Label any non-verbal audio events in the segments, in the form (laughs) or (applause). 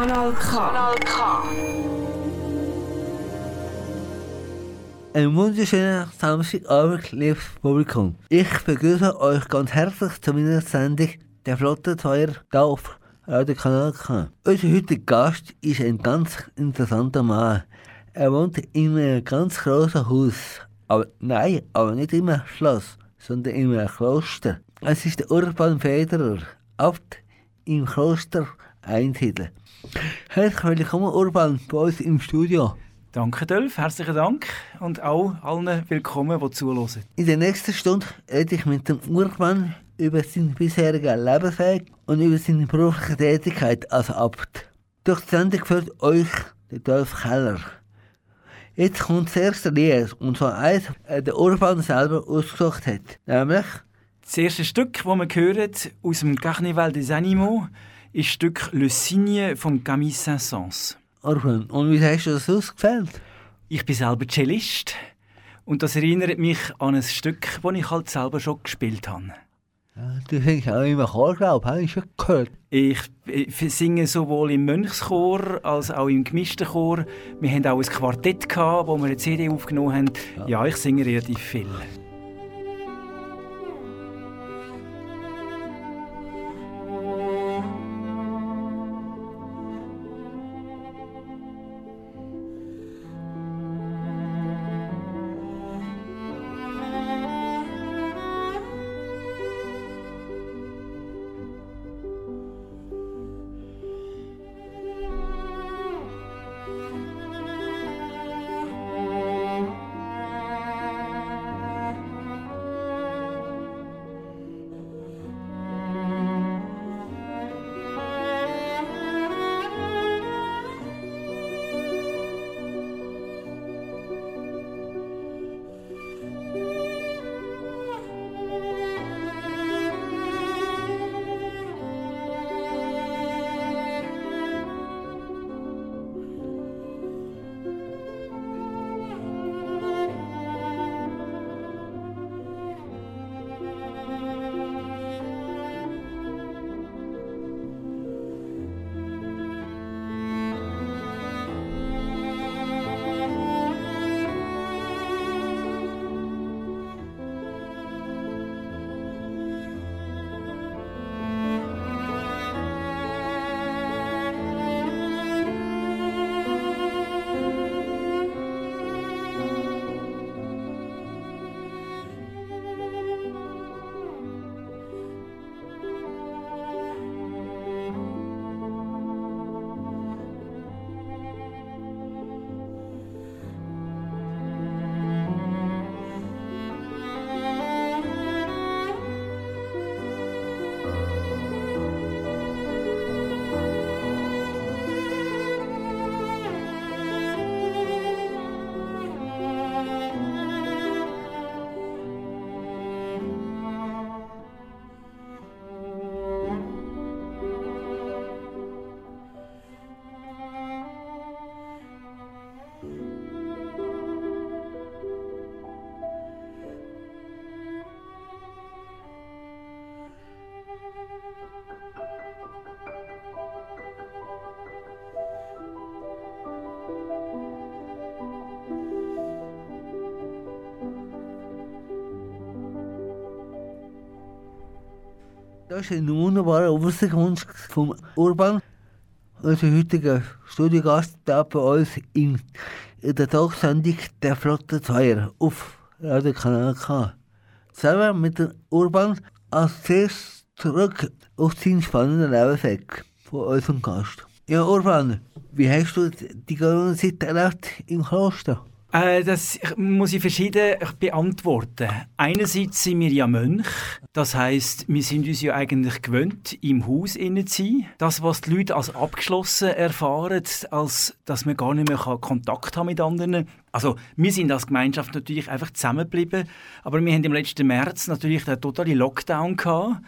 Kanal K. Kanal K. Ein wunderschöner Samstagabend, liebes Publikum. Ich begrüße euch ganz herzlich zu meiner Sendung «Der Flotte Feuer» hier auf Radio Kanal K. Unser heutiger Gast ist ein ganz interessanter Mann. Er wohnt in einem ganz großen Haus. Aber nein, aber nicht in einem Schloss, sondern in einem Kloster. Es ist der Urban Federer, Abt im Kloster Einsiedel. Herzlich willkommen, Urban, bei uns im Studio. Danke, Dolf. Herzlichen Dank. Und auch allen willkommen, die zuhören. In der nächsten Stunde rede ich mit dem Urban über seinen bisherigen Lebensweg und über seine berufliche Tätigkeit als Abt. Durch die Sendung führt euch der Dolf Keller. Jetzt kommt das erste Lied, und zwar eins, das der Urban selber ausgesucht hat. Nämlich Das erste Stück, das wir hören aus dem Carnival des Animaux, ist das Stück Le Cygne von Camille Saint-Saëns. Und wie hast du das ausgefällt? Ich bin selber Cellist und das erinnert mich an ein Stück, das ich halt selber schon gespielt habe. Ja, du singst auch immer Chor, glaube ich, habe ich schon gehört. Ich singe sowohl im Mönchschor als auch im gemischten Chor. Wir haben auch ein Quartett, gehabt, wo wir eine CD aufgenommen haben. Ja, ich singe relativ viel. Das ist ein wunderbarer Musikwunsch vom Urban, unser heutiger Studiogast da bei uns in, der Talksendung «Der Flotte Zweier» auf Radio Kanal K. Selber mit dem Urban als zuerst zurück auf seinen spannenden Lebensweg von unserem Gast. Ja, Urban, wie hast du die ganze Zeit erlebt im Kloster? Äh, das muss ich verschieden beantworten. Einerseits sind wir ja Mönch. Das heißt, wir sind uns ja eigentlich gewöhnt, im Haus zu sein. Das, was die Leute als abgeschlossen erfahren, als dass man gar nicht mehr Kontakt haben mit anderen. Also, wir sind als Gemeinschaft natürlich einfach zusammengeblieben. Aber wir haben im letzten März natürlich den totalen Lockdown gehabt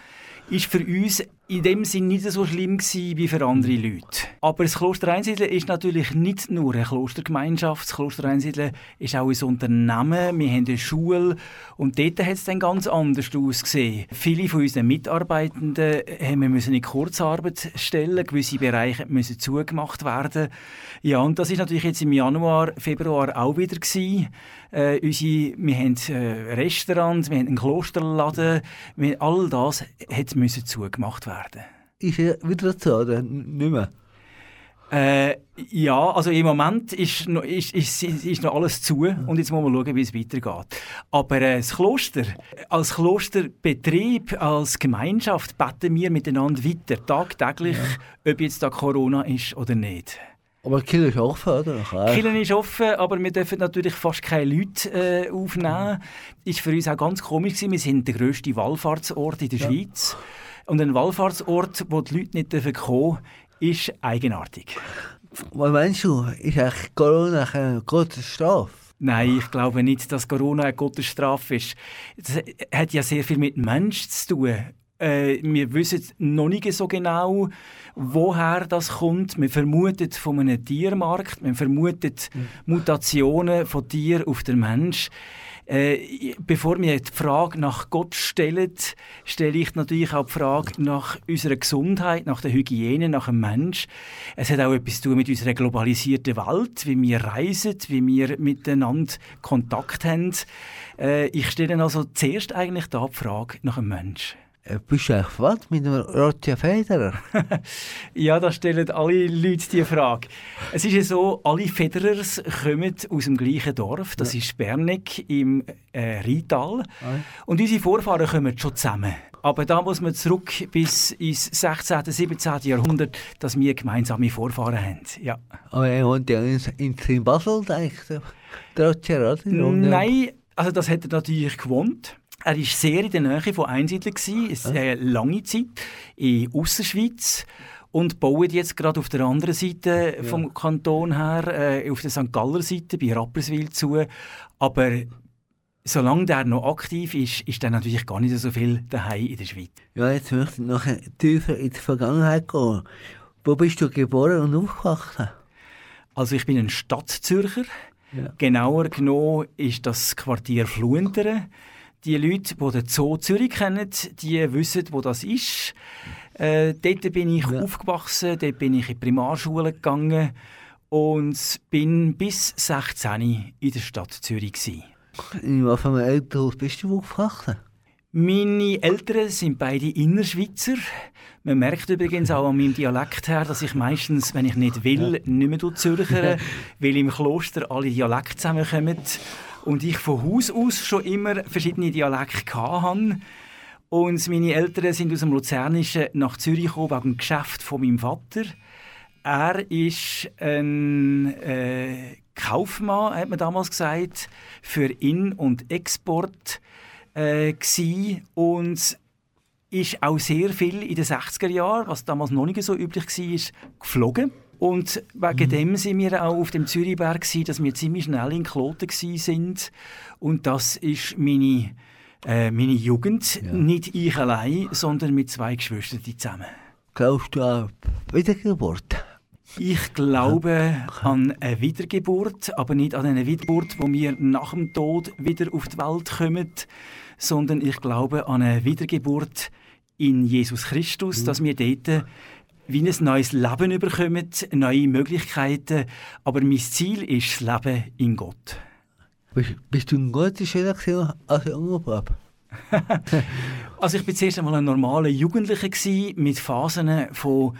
ist für uns in dem Sinn nicht so schlimm gewesen wie für andere Leute. Aber das Kloster Einsiedeln ist natürlich nicht nur eine Klostergemeinschaft. Das Kloster Einsiedeln ist auch ein Unternehmen. Wir haben eine Schule und dort hat es dann ganz anders ausgesehen. Viele von unseren Mitarbeitenden haben wir müssen in Kurzarbeit stellen. Gewisse Bereiche müssen zugemacht werden. Ja, und das ist natürlich jetzt im Januar, Februar auch wieder gewesen. Äh, unsere, wir haben äh, Restaurants, wir haben einen Klosterladen, wir, all das hat müssen zugemacht werden. Ist er wieder zu oder nicht mehr? Äh, ja, also im Moment ist noch, ist, ist, ist noch alles zu und jetzt muss man schauen, wie es weitergeht. Aber äh, das Kloster, als Klosterbetrieb, als Gemeinschaft beten wir miteinander weiter, tagtäglich, ja. ob jetzt da Corona ist oder nicht. Aber Kirche ist offen, oder? Kirche ist offen, aber wir dürfen natürlich fast keine Leute äh, aufnehmen. Ist für uns auch ganz komisch gewesen. Wir sind der grösste Wallfahrtsort in der ja. Schweiz. Und ein Wallfahrtsort, wo die Leute nicht dürfen kommen ist eigenartig. Was meinst du? Ist eigentlich Corona eine Gottes Strafe? Nein, ich glaube nicht, dass Corona eine Gottes Strafe ist. Das hat ja sehr viel mit Menschen zu tun. Äh, wir wissen noch nicht so genau, woher das kommt. Wir vermuten von einem Tiermarkt, wir vermuten mhm. Mutationen von Tier auf den Mensch. Äh, bevor wir die Frage nach Gott stellen, stelle ich natürlich auch die Frage nach unserer Gesundheit, nach der Hygiene, nach dem Mensch. Es hat auch etwas zu tun mit unserer globalisierten Welt, wie wir reisen, wie wir miteinander Kontakt haben. Äh, ich stelle also zuerst eigentlich da die Frage nach dem Mensch. Äh, bist du eigentlich was mit einem Roger Federer? (laughs) ja, da stellen alle Leute die Frage. Es ist ja so, alle Federers kommen aus dem gleichen Dorf. Das ja. ist Bernig im äh, Rheintal. Ja. Und unsere Vorfahren kommen schon zusammen. Aber da muss man zurück bis ins 16., 17. Jahrhundert, dass wir gemeinsame Vorfahren haben. Ja. Aber er wohnt ja in, in Basel, denke ich. Der Roger, oder? Nein, also das hat er natürlich gewohnt. Er war sehr in der Nähe von Einsiedlern, eine lange Zeit, in Ausserschweiz und baut jetzt gerade auf der anderen Seite ja. vom Kanton her, äh, auf der St. Galler Seite, bei Rapperswil zu. Aber solange der noch aktiv ist, ist er natürlich gar nicht so viel daheim in der Schweiz. Ja, jetzt möchte ich noch tiefer in die Vergangenheit gehen. Wo bist du geboren und aufgewachsen? Also ich bin ein Stadtzürcher. Ja. Genauer genommen ist das Quartier Fluenteren die Leute, die den Zoo Zürich kennen, die wissen, wo das ist. Äh, dort bin ich ja. aufgewachsen, dort bin ich in die Primarschule gegangen und bin bis 16 in der Stadt Zürich. Gewesen. In einem Elternhaus bist du aufgewachsen? Meine Eltern sind beide Innerschweizer. Man merkt übrigens auch an meinem Dialekt her, dass ich meistens, wenn ich nicht will, nicht mehr zürchere, (laughs) weil im Kloster alle Dialekte zusammenkommen und ich von Haus aus schon immer verschiedene Dialekte hatte. Und meine Eltern sind aus dem Luzernischen nach Zürich gekommen wegen dem Geschäft von meinem Vater. Er ist ein äh, Kaufmann, hat man damals gesagt, für In- und Export äh, und ist auch sehr viel in den 60er Jahren, was damals noch nicht so üblich war, geflogen. Und wegen mhm. dem sind wir auch auf dem Zürichberg, dass wir ziemlich schnell in Kloten sind. Und das ist meine, äh, meine Jugend. Ja. Nicht ich allein, sondern mit zwei Geschwistern zusammen. Glaubst du an Wiedergeburt? Ich glaube an eine Wiedergeburt, aber nicht an eine Wiedergeburt, wo wir nach dem Tod wieder auf die Welt kommen, sondern ich glaube an eine Wiedergeburt in Jesus Christus, mhm. dass wir dort wie ein neues Leben bekommen, neue Möglichkeiten. Aber mein Ziel ist das Leben in Gott. Bist, bist du ein guter Schüler als junger Bub? (laughs) also ich war zuerst einmal ein normaler Jugendlicher mit Phasen von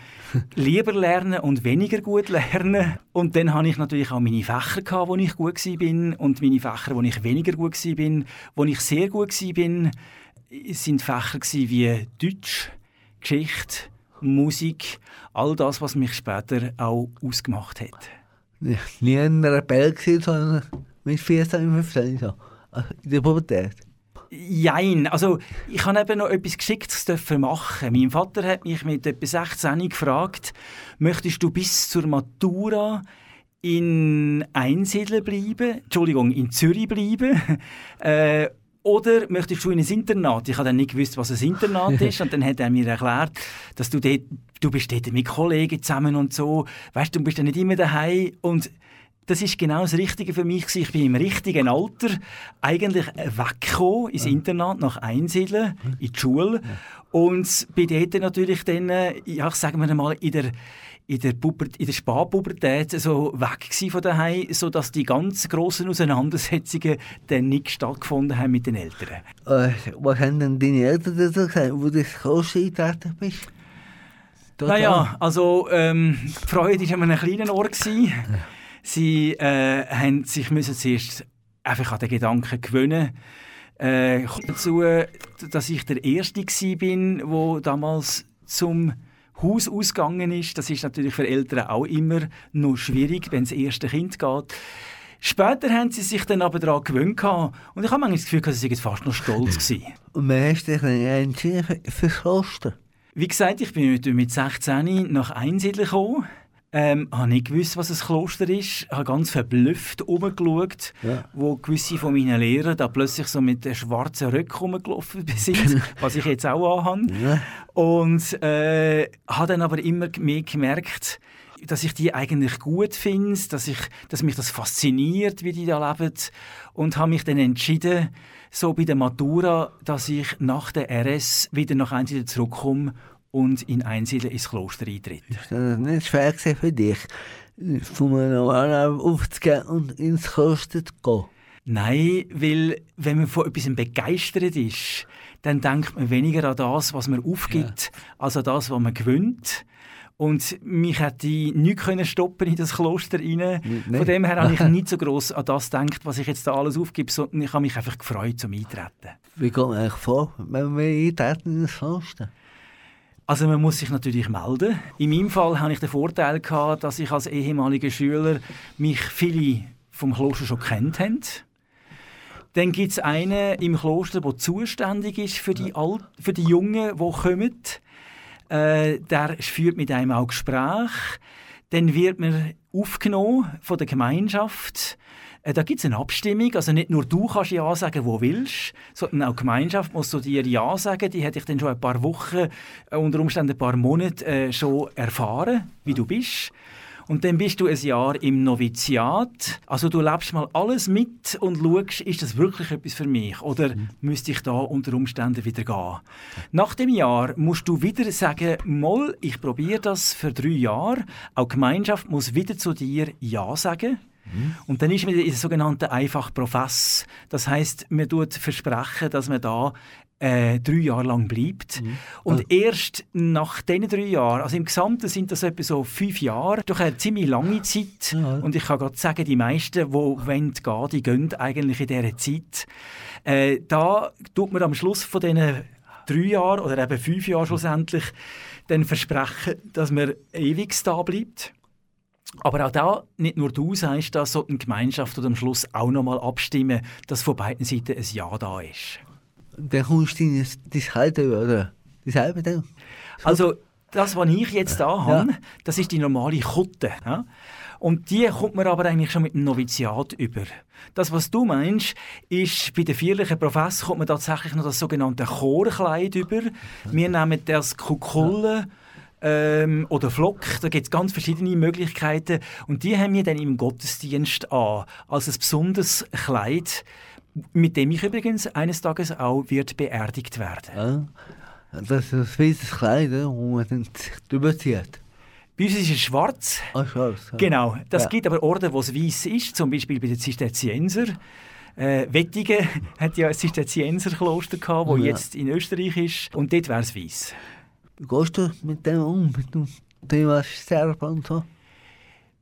lieber lernen und weniger gut lernen. Und dann hatte ich natürlich auch meine Fächer, wo ich gut war und meine Fächer, wo ich weniger gut war. Wo ich sehr gut war, sind Fächer wie Deutsch, Geschichte, Musik, all das, was mich später auch ausgemacht hat. Ich war nie ein Rebell, sondern mit 14, 15 so. Also in der Pubertät. Jein, also ich habe eben noch etwas Geschicktes machen. Mein Vater hat mich mit etwa 16 gefragt, möchtest du bis zur Matura in Einsiedeln bleiben, Entschuldigung, in Zürich bleiben (laughs) äh, oder möchtest du in ein Internat? Ich habe dann nicht gewusst, was ein Internat (laughs) ist. Und dann hat er mir erklärt, dass du dort, du bist dort mit Kollegen zusammen und so. Weißt du, du bist dann nicht immer daheim. Und das ist genau das Richtige für mich. Ich bin im richtigen Alter eigentlich weggekommen ins Internat nach Einsiedeln, in die Schule. Und bin dort natürlich dann, ja, sagen wir mal, in der in der, Pubert in der Spätpubertät so weg von daheim, sodass die ganz grossen Auseinandersetzungen dann nicht stattgefunden haben mit den Eltern. Äh, was haben denn deine Eltern dazu gesagt, wo du ins Kloster eingetreten bist? Total. Naja, also ähm, die Freude war an einem kleinen Ort. Sie äh, haben sich müssen zuerst einfach an den Gedanken gewöhnen äh, dazu, dass ich der Erste war, der damals zum Haus ausgegangen ist. Das ist natürlich für Eltern auch immer noch schwierig, wenn das erste Kind geht. Später haben sie sich dann aber daran gewöhnt und ich habe manchmal das Gefühl, dass sie fast noch stolz gewesen. Und hast dich dann entschieden? Wie gesagt, ich bin mit 16 nach Einsiedeln gekommen. Ähm, habe nicht gewusst, was ein Kloster ist. Ich habe ganz verblüfft umgeschaut, ja. wo gewisse von meinen Lehrern da plötzlich so mit den schwarzen Röcken rumgelaufen (laughs) sind, was ich jetzt auch anhabe. Ja. Und äh, habe dann aber immer mehr gemerkt, dass ich die eigentlich gut finde, dass, dass mich das fasziniert, wie die da leben. Und habe mich dann entschieden, so bei der Matura, dass ich nach der RS wieder nach Einsiedeln zurückkomme und in Einsiedeln ins Kloster eintritt. Ist das nicht schwer für dich, von einem normalen aufzugehen und ins Kloster zu gehen? Nein, weil wenn man von etwas begeistert ist, dann denkt man weniger an das, was man aufgibt, ja. als an das, was man gewinnt. Und mich hätte nichts können stoppen in das Kloster rein. Nee. Von dem her (laughs) habe ich nicht so gross an das gedacht, was ich jetzt da alles aufgebe, sondern ich habe mich einfach gefreut zum Eintreten. Wie geht man eigentlich vor, wenn man eintreten in das Kloster? Also man muss sich natürlich melden. In meinem Fall hatte ich den Vorteil, gehabt, dass ich als ehemaliger Schüler mich viele vom Kloster schon kennt haben. Dann gibt es einen im Kloster, der zuständig ist für die, Al für die Jungen, die kommen. Äh, der führt mit einem auch Gespräche. Dann wird man aufgenommen von der Gemeinschaft. Äh, da gibt es eine Abstimmung. Also nicht nur du kannst Ja sagen, wo willst, sondern auch die Gemeinschaft muss so dir Ja sagen. Die hätte ich dann schon ein paar Wochen, äh, unter Umständen ein paar Monate äh, schon erfahren, wie du bist. Und dann bist du ein Jahr im Noviziat. Also du lebst mal alles mit und schaust, ist das wirklich etwas für mich? Oder mhm. müsste ich da unter Umständen wieder gehen? Nach dem Jahr musst du wieder sagen, mal, ich probiere das für drei Jahre. Auch die Gemeinschaft muss wieder zu dir Ja sagen. Mhm. Und dann ist man in der sogenannten einfach Profess. Das heißt, man tut versprechen, dass man da äh, drei Jahre lang bleibt. Mhm. Und also. erst nach diesen drei Jahren, also im Gesamten sind das etwa so fünf Jahre, durch eine ziemlich lange Zeit. Ja. Und ich kann gerade sagen, die meisten, die wollen gehen, die gehen eigentlich in dieser Zeit. Äh, da tut man am Schluss von diesen drei Jahren oder eben fünf Jahren schlussendlich dann versprechen, dass man ewig da bleibt. Aber auch da, nicht nur du sagst das, sondern die Gemeinschaft oder am Schluss auch nochmal abstimmen, dass von beiden Seiten ein Ja da ist. Dann kommst du in das Kalte, oder? Dieselbe dann? Also, das, was ich jetzt da habe, ja. das ist die normale Kutte. Ja? Und die kommt man aber eigentlich schon mit dem Noviziat über. Das, was du meinst, ist, bei den vierlichen Professor kommt man tatsächlich noch das sogenannte Chorkleid über. Wir nehmen das Kukulle. Ja ähm, oder Flock. Da gibt es ganz verschiedene Möglichkeiten. Und die haben wir dann im Gottesdienst an, als ein besonderes Kleid, mit dem ich übrigens eines Tages auch wird beerdigt werden. Ja, das ist ein weißes Kleid, wo man dann drüber zieht. Bei uns ist es schwarz. Ah, schwarz. Ja. Genau. Das ja. gibt aber Orte, wo es weiß ist, zum Beispiel bei den Zisterzienser. Äh, Wettigen (laughs) hat ja ein Zisterzienserkloster gehabt, das ja. jetzt in Österreich ist. Und dort wäre es weiß. Wie gehst du mit dem um, mit dem Thema Sterben und so?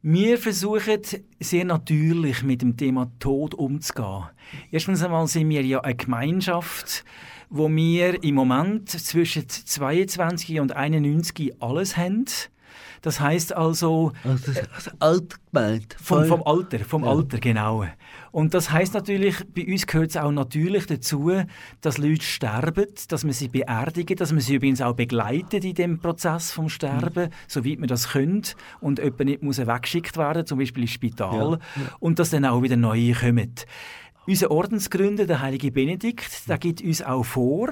Wir versuchen sehr natürlich mit dem Thema Tod umzugehen. Erstens einmal sind wir ja eine Gemeinschaft, wo wir im Moment zwischen 22 und 91 alles haben. Das heißt also, also das ist alt gemeint. Vom, vom Alter, vom ja. Alter genau. Und das heißt natürlich, bei uns gehört es auch natürlich dazu, dass Leute sterben, dass man sie beerdigen, dass man sie übrigens auch begleitet in dem Prozess vom Sterben, mhm. soweit man das könnte und jemand nicht muss weggeschickt werden, zum Beispiel ins Spital, ja. Und dass dann auch wieder neue kommen. Unser Ordensgründer, der heilige Benedikt, der gibt uns auch vor,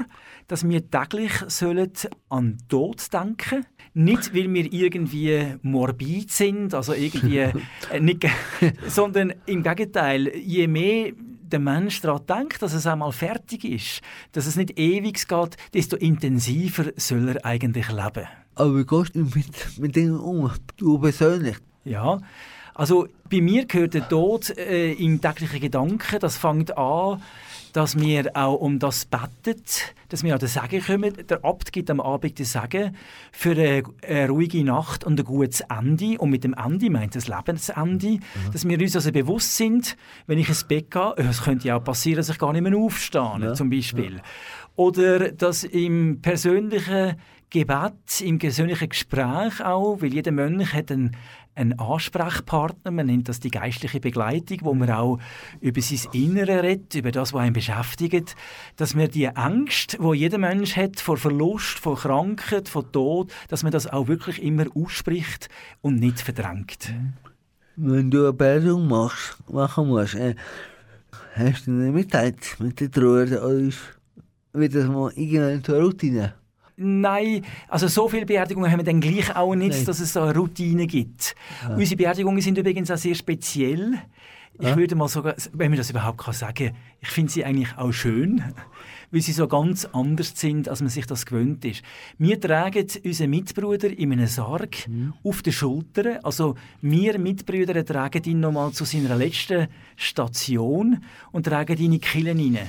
dass wir täglich sollen an Tod denken nicht, weil wir irgendwie morbid sind, also irgendwie äh, (laughs) nicht, sondern im Gegenteil, je mehr der Mensch daran denkt, dass es einmal fertig ist, dass es nicht ewig geht, desto intensiver soll er eigentlich leben. Aber wie gehst du mit, mit Dingen um, du persönlich? Ja, also bei mir gehört der Tod äh, in täglichen Gedanken. Das fängt an, dass wir auch um das beten, dass wir an den Segen kommen. Der Abt gibt am Abend den Segen für eine, eine, ruhige Nacht und ein gutes Ende. Und mit dem Ende meint das Lebensende. Mhm. Dass wir uns also bewusst sind, wenn ich ins Bett gehe, es könnte ja auch passieren, dass ich gar nicht mehr aufstehe, ja. zum Beispiel. Ja. Oder dass im persönlichen Gebet, im persönlichen Gespräch auch, weil jeder Mönch hat einen, einen Ansprechpartner, man nennt das die geistliche Begleitung, wo man auch über sein Innere redet, über das, was einen beschäftigt, dass man die Angst, wo jeder Mensch hat vor Verlust, vor Krankheit, vor Tod, dass man das auch wirklich immer ausspricht und nicht verdrängt. Wenn du eine Beerdigung machst, machen musst, äh, hast du eine Mitleid mit der Trauer oder ist wieder mal irgendeine Routine? Nein, also so viele Beerdigungen haben wir dann gleich auch nicht, Nein. dass es so eine Routine gibt. Ja. Unsere Beerdigungen sind übrigens auch sehr speziell. Ich ja. würde mal sogar, wenn man das überhaupt kann sagen, ich finde sie eigentlich auch schön, weil sie so ganz anders sind, als man sich das gewöhnt ist. Wir tragen unseren Mitbrüder in einem Sarg mhm. auf den Schultern. Also wir Mitbrüder tragen ihn nochmal zu seiner letzten Station und tragen ihn in die Killen hinein.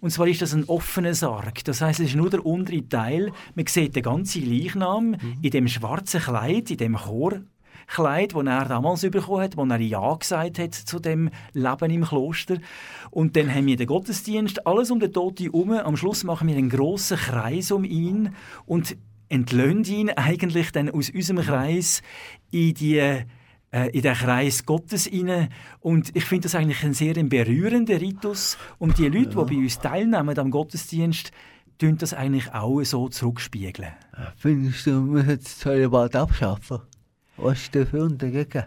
Und zwar ist das ein offener Sarg. Das heißt, es ist nur der untere Teil. Man sieht den ganzen Leichnam mhm. in dem schwarzen Kleid, in dem Chorkleid, das er damals bekommen hat, wo er Ja gesagt hat zu dem Leben im Kloster. Und dann haben wir den Gottesdienst, alles um den Toten herum. Am Schluss machen wir einen grossen Kreis um ihn und entlöhnt ihn eigentlich dann aus unserem Kreis in die äh, in den Kreis Gottes hinein. Und ich finde das eigentlich ein sehr berührender Ritus. Und die Leute, ja. die bei uns teilnehmen am Gottesdienst, tun das eigentlich auch so zurückspiegeln. Findest du, man sollte das Zölibat abschaffen? Was ist dafür und dagegen?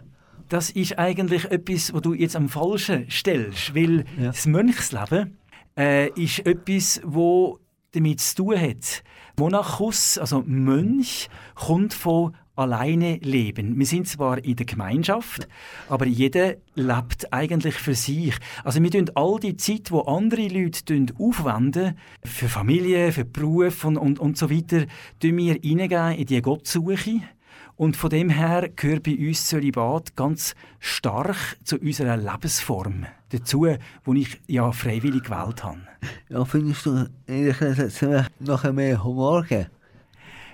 Das ist eigentlich etwas, was du jetzt am Falschen stellst, weil ja. das Mönchsleben äh, ist etwas, wo damit zu tun hat. Monachus, also Mönch, kommt von alleine leben. Wir sind zwar in der Gemeinschaft, aber jeder lebt eigentlich für sich. Also wir tun all die Zeit, wo andere Leute aufwenden, für Familie, für Beruf und, und, und so weiter, tun wir in die Gottsuche. Und von dem her gehört bei uns Zölibat ganz stark zu unserer Lebensform dazu, die ich ja freiwillig gewählt habe. Ja, findest du, ich noch mehr Humor geben?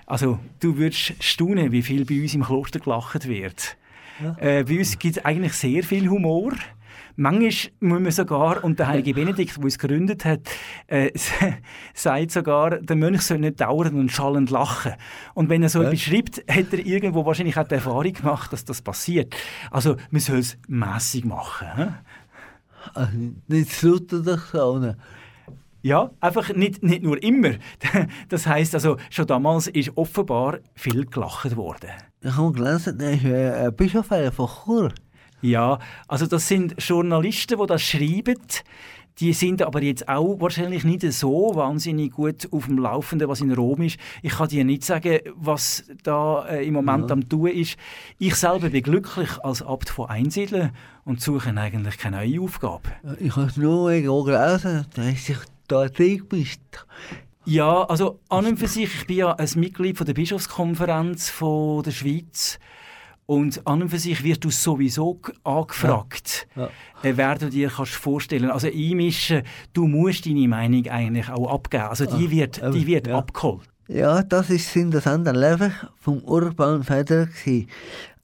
Also, du würdest staunen, wie viel bei uns im Kloster gelacht wird. Ja. Äh, bei uns gibt es eigentlich sehr viel Humor. Manchmal muss man sogar, und der heilige Benedikt, der uns gegründet hat, äh, (laughs) sagt sogar, der Mönch soll nicht dauernd und schallend lachen. Und wenn er so ja. beschreibt, hat er irgendwo wahrscheinlich auch die Erfahrung gemacht, dass das passiert. Also man soll es mässig machen. He? Also, nicht zu dich so. Ja, einfach nicht, nicht nur immer. (laughs) Das heißt also, schon damals ist offenbar viel gelacht worden. Ich habe gelesen, der ist ein Bischof von Chur. Ja, also das sind Journalisten, die das schreiben. Die sind aber jetzt auch wahrscheinlich nicht so wahnsinnig gut auf dem Laufenden, was in Rom ist. Ich kann dir nicht sagen, was da äh, im Moment ja. am tun ist. Ich selber bin glücklich als Abt von Einsiedeln und suche eigentlich keine neue Aufgabe. Ich habe es nur gelesen, dass ich da drin bist. Ja, also an und für sich, ich bin ja ein Mitglied von der Bischofskonferenz von der Schweiz und an und für sich wirst du sowieso angefragt, ja. Ja. Äh, wer du dir kannst vorstellen. Also einmischen, du musst deine Meinung eigentlich auch abgeben. Also die wird, die wird ja. abgeholt. Ja, das ist Sinn das andere Leben vom Urban Feder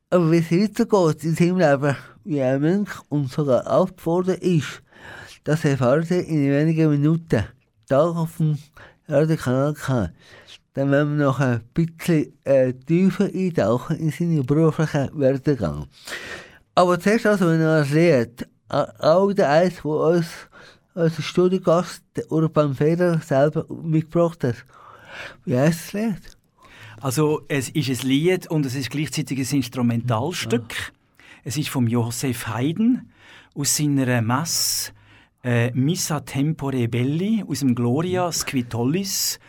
Aber wie es weitergeht in seinem Leben, wie ein Mönch und sogar aufgefordert ist, das erfahrt ihr in wenigen Minuten. Da auf dem Radiokanal kann. Dann werden wir noch ein bisschen äh, tiefer eintauchen in seinen beruflichen Werdegang. Aber zuerst also, wenn ihr das lernt, auch der eins, der uns als Studiogast, der Urban Feder, selber mitgebracht hat. Wie heißt das Lied? Also, es ist ein Lied und es ist gleichzeitig ein Instrumentalstück. Ja. Es ist von Josef Haydn aus seiner Messe äh, Missa Tempore Belli aus dem Gloria Squitollis.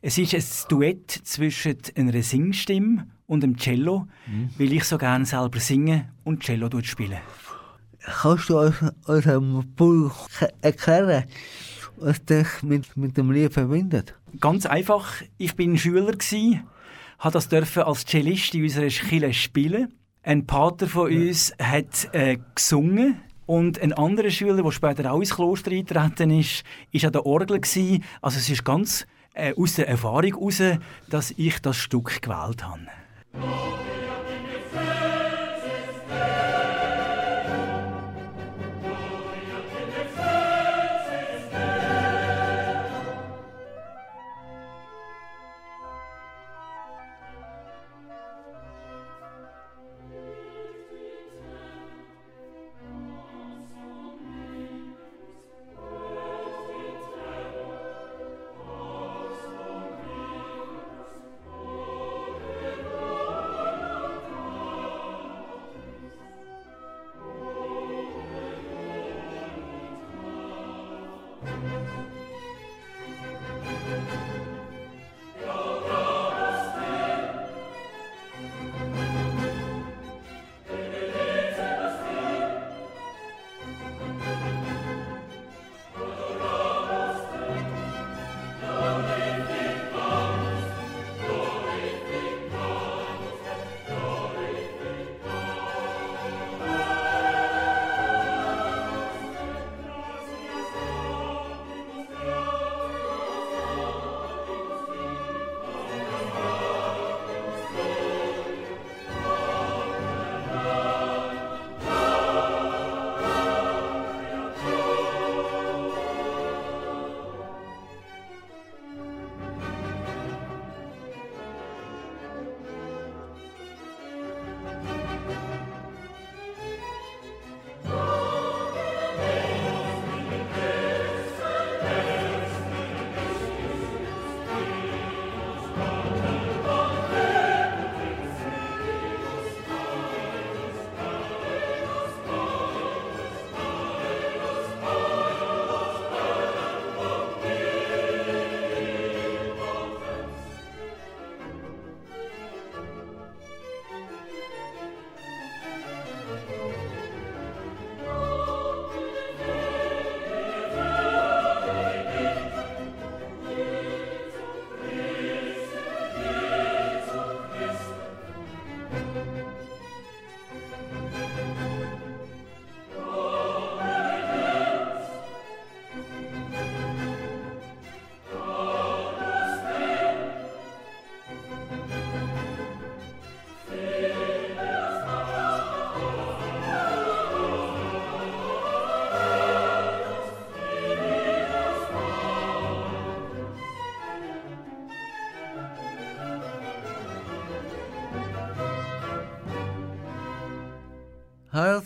Es ist ein Duett zwischen einer Singstimme und dem Cello, mhm. weil ich so gerne selber singe und Cello spiele. Kannst du uns, unserem Publikum erklären, was dich mit, mit dem Lied verbindet? Ganz einfach. Ich bin Schüler gsi, habe das dürfen als Cellist in unserer Schule spielen. Ein Pater von uns hat äh, gesungen und ein anderer Schüler, der später auch ins Kloster eingetreten ist, war an der Orgel. Gewesen. Also es ist ganz äh, aus der Erfahrung heraus, dass ich das Stück gewählt habe.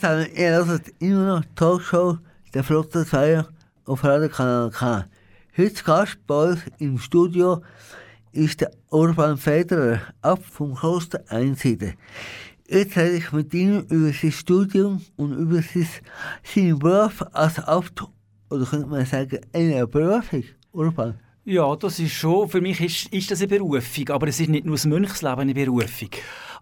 Zusammen, ihr hört immer noch Talkshow der Flotte 2 auf Radio Kanal K. Heute Gast bei uns im Studio ist der Urban Federer ab vom Kloster Einsiedeln. Jetzt rede ich mit ihm über sein Studium und über sein, seinen Beruf als Abt, oder könnte man sagen, eine Berufung, Urban. Ja, das ist schon, für mich ist, ist das eine Berufung, aber es ist nicht nur das Mönchsleben eine Berufung.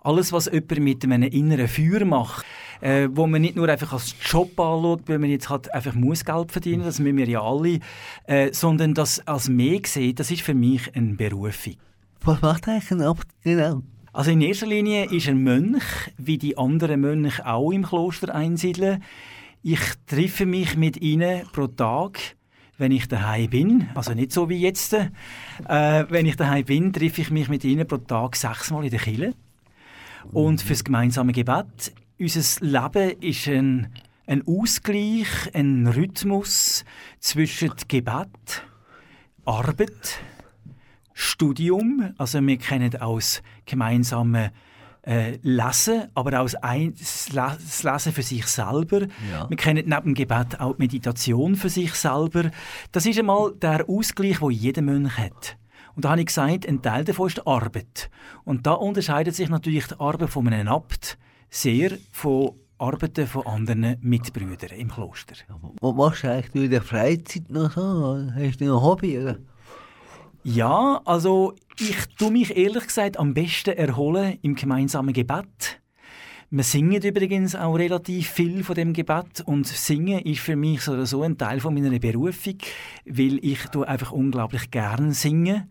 Alles, was jemand mit einem inneren Feuer macht, äh, wo man nicht nur einfach als Job anschaut, weil man jetzt halt einfach muss Geld verdienen, das müssen wir ja alle, äh, sondern das als mehr sieht, das ist für mich eine Berufung. Was macht eigentlich ein Abt genau? Also in erster Linie ist ein Mönch, wie die anderen Mönche auch im Kloster einsiedeln. Ich treffe mich mit ihnen pro Tag, wenn ich daheim bin. Also nicht so wie jetzt. Äh, wenn ich daheim bin, treffe ich mich mit ihnen pro Tag sechsmal in der Kille. Und fürs gemeinsame Gebet unser Leben ist ein, ein Ausgleich, ein Rhythmus zwischen Gebet, Arbeit, Studium. Also wir kennen aus gemeinsamen äh, Lesen, aber auch das Lesen für sich selber. Ja. Wir kennen neben dem Gebet auch die Meditation für sich selber. Das ist einmal der Ausgleich, wo jeder Mönch hat. Und da habe ich gesagt, ein Teil davon ist die Arbeit. Und da unterscheidet sich natürlich die Arbeit von einem Abt sehr von Arbeiten von anderen Mitbrüdern im Kloster. Was machst du eigentlich in der Freizeit noch so? Hast du noch ein Hobby? Oder? Ja, also ich tue mich ehrlich gesagt am besten erholen im gemeinsamen Gebet. Wir singen übrigens auch relativ viel von dem Gebet und Singen ist für mich so oder so ein Teil von meiner Berufung, weil ich tue einfach unglaublich gern singen.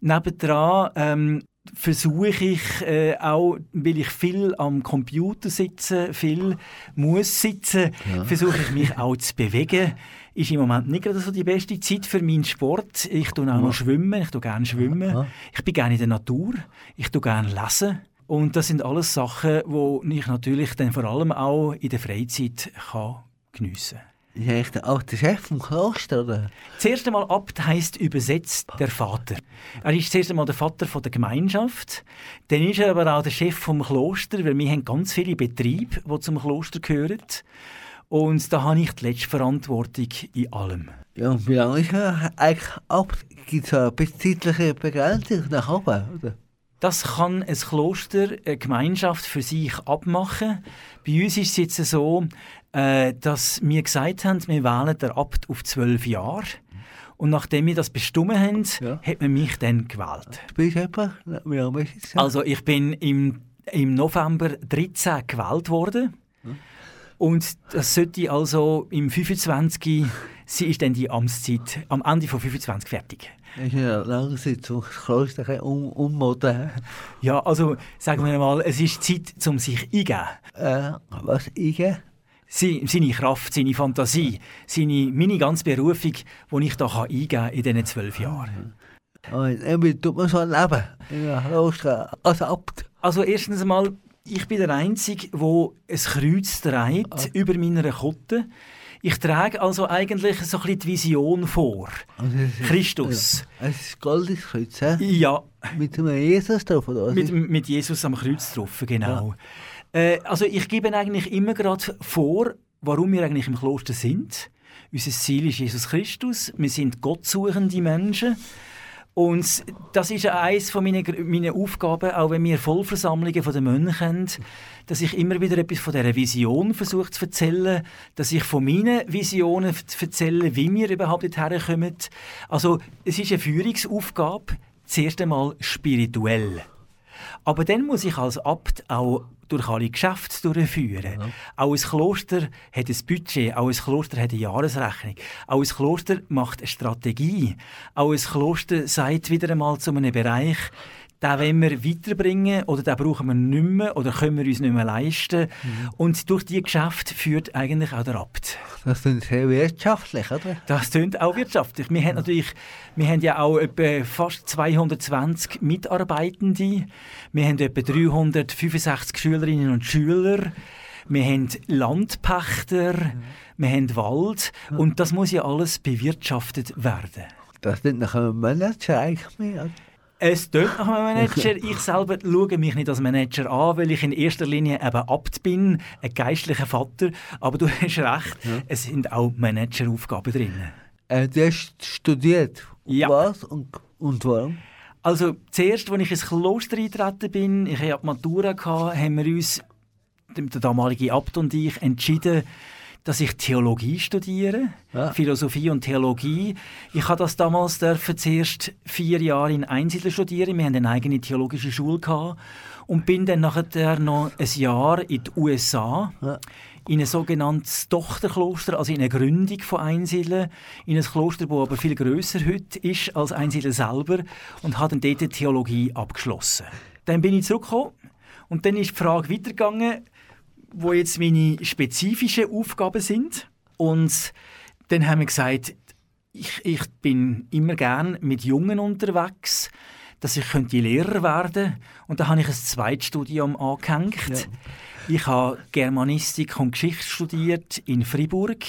Nebendran ähm, versuche ich äh, auch, weil ich viel am Computer sitze, viel muss sitzen, ja. versuche ich mich auch zu bewegen. Ist im Moment nicht gerade so die beste Zeit für meinen Sport. Ich tue auch noch schwimmen, ich tue gerne schwimmen. Ich bin gerne in der Natur, ich tue gerne lesen. Und das sind alles Sachen, die ich natürlich dann vor allem auch in der Freizeit kann geniessen kann. Ist eigentlich der alte Chef vom Kloster, oder? Das erste Mal Abt heisst übersetzt der Vater. Er ist das erste Mal der Vater der Gemeinschaft. Dann ist er aber auch der Chef vom Kloster, weil wir haben ganz viele Betriebe, die zum Kloster gehören. Und da habe ich die letzte Verantwortung in allem. Ja, und wie lange ist er eigentlich Abt? Gibt es eine zeitliche Begrenzung nach oben, oder? Das kann ein Kloster, eine Gemeinschaft für sich abmachen. Bei uns ist es jetzt so, äh, dass wir gesagt haben, wir wählen den Abt auf zwölf Jahre. Und nachdem wir das bestimmt haben, ja. hat man mich dann gewählt. Bist du etwa? Wie lange bist Also ich bin im, im November 13 gewählt worden. Hm. Und das sollte also im 25. sie ist dann die Amtszeit am Ende von 25 fertig. Ist ja langsam zum Kloster um, ummoden. Ja, also sagen wir mal, es ist Zeit, um sich eingeben. Äh, was eingeben? Seine Kraft, seine Fantasie, seine, meine ganze Berufung, die ich da eingeben kann in diesen zwölf Jahren. Und wie tut man so leben in als Abt? Also erstens einmal, ich bin der Einzige, der ein Kreuz trägt ah. über meiner Kutte. Ich trage also eigentlich so ein bisschen die Vision vor. Also ist, Christus. Ja, es ist ein goldenes Kreuz, he? Ja. Mit einem Jesus drauf, oder? Mit, mit Jesus am Kreuz drauf, genau. Ja. Äh, also ich gebe eigentlich immer gerade vor, warum wir eigentlich im Kloster sind. Unser Ziel ist Jesus Christus. Wir sind gottsuchende Menschen. Und das ist eines von meinen, meinen Aufgaben, auch wenn wir Vollversammlungen von den Mönchen haben, dass ich immer wieder etwas von dieser Vision versuche zu erzählen, dass ich von meinen Visionen erzähle, wie wir überhaupt dorthin kommen. Also es ist eine Führungsaufgabe, zuerst einmal spirituell. Aber dann muss ich als Abt auch durch alle Geschäfte durchführen. Ja. Auch ein Kloster hat ein Budget, auch ein Kloster hat eine Jahresrechnung, auch ein Kloster macht eine Strategie, auch ein Kloster sagt wieder einmal zu einem Bereich, den wollen wir weiterbringen oder den brauchen wir nicht mehr oder können wir uns nicht mehr leisten. Mhm. Und durch diese Geschäfte führt eigentlich auch der Abt. Das klingt sehr wirtschaftlich, oder? Das klingt auch wirtschaftlich. Wir haben natürlich, wir haben ja auch etwa fast 220 Mitarbeitende. Wir haben etwa 365 Schülerinnen und Schüler. Wir haben Landpächter, mhm. wir haben Wald und das muss ja alles bewirtschaftet werden. Das sind nach einem Manager eigentlich mehr. Es tönt nach einem Manager. Ich selber schaue mich nicht als Manager an, weil ich in erster Linie eben Abt bin, ein geistlicher Vater. Aber du (laughs) hast recht, ja. es sind auch Manageraufgaben drin. Äh, du hast studiert. Ja. Was und, und warum? Also zuerst, als ich ins Kloster eingetreten bin, ich hatte Matura, haben wir uns, der damalige Abt und ich, entschieden, dass ich Theologie studiere, ja. Philosophie und Theologie. Ich habe das damals dürfen zuerst vier Jahre in Einsiedler studieren. Wir hatten eine eigene theologische Schule gehabt und bin dann nachher noch ein Jahr in die USA. Ja. In ein sogenanntes Tochterkloster, also in eine Gründung von Einsiedler, in ein Kloster, das aber viel grösser heute ist als Einsiedler selber und habe dann dort Theologie abgeschlossen. Dann bin ich zurückgekommen und dann ist die Frage weitergegangen, wo jetzt meine spezifischen Aufgaben sind. Und dann haben wir gesagt, ich, ich bin immer gern mit Jungen unterwegs, dass ich könnte Lehrer werden und da habe ich ein Zweitstudium angehängt. Ja. Ich habe Germanistik und Geschichte studiert in Fribourg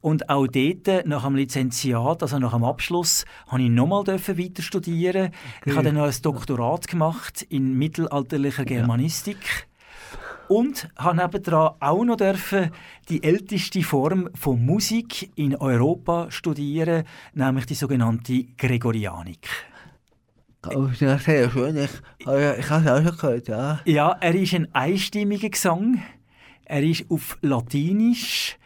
und auch dort, nach dem Lizenziat, also nach dem Abschluss, habe ich nochmal weiter studieren. Okay. Ich habe dann noch ein Doktorat gemacht in mittelalterlicher Germanistik und habe nebendran auch noch dürfen die älteste Form von Musik in Europa studieren, nämlich die sogenannte Gregorianik. Oh, das ist sehr schön. Ich, ich habe es auch schon gehört, ja. Ja, er ist ein einstimmiger Gesang. Er ist auf Latinisch.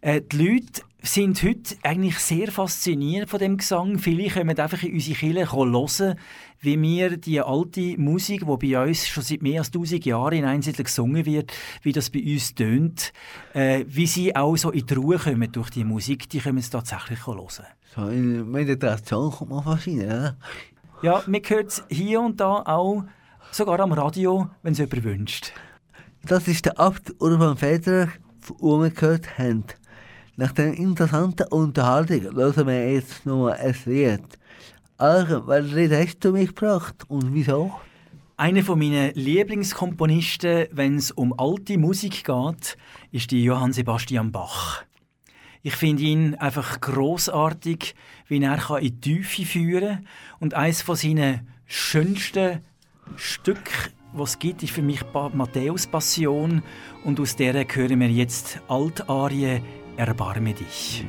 Äh, die Leute sind heute eigentlich sehr fasziniert von dem Gesang. Viele kommen einfach in unsere Kirche hören, wie wir die alte Musik, die bei uns schon seit mehr als 1000 Jahren in Einzelnen gesungen wird, wie das bei uns tönt, äh, wie sie auch so in die Ruhe kommen durch die Musik, die können es tatsächlich hören. So in Meditation kommt man fast rein, oder? Ja, man hört es hier und da auch, sogar am Radio, wenn es jemand wünscht. Das ist der Abt Urban Federer, den wir gehört haben. Nach der interessanten Unterhaltung hören wir jetzt nochmal ein Lied. Also, welches Lied hast du mitgebracht und wieso? Einer von meinen Lieblingskomponisten, wenn es um alte Musik geht, ist die Johann Sebastian Bach. Ich finde ihn einfach großartig, wie er in die Tiefe führen kann. Und eines von seinen schönsten Stück, was es gibt, ist für mich Matthäus Passion und aus der hören wir jetzt Altarie Erbarme dich.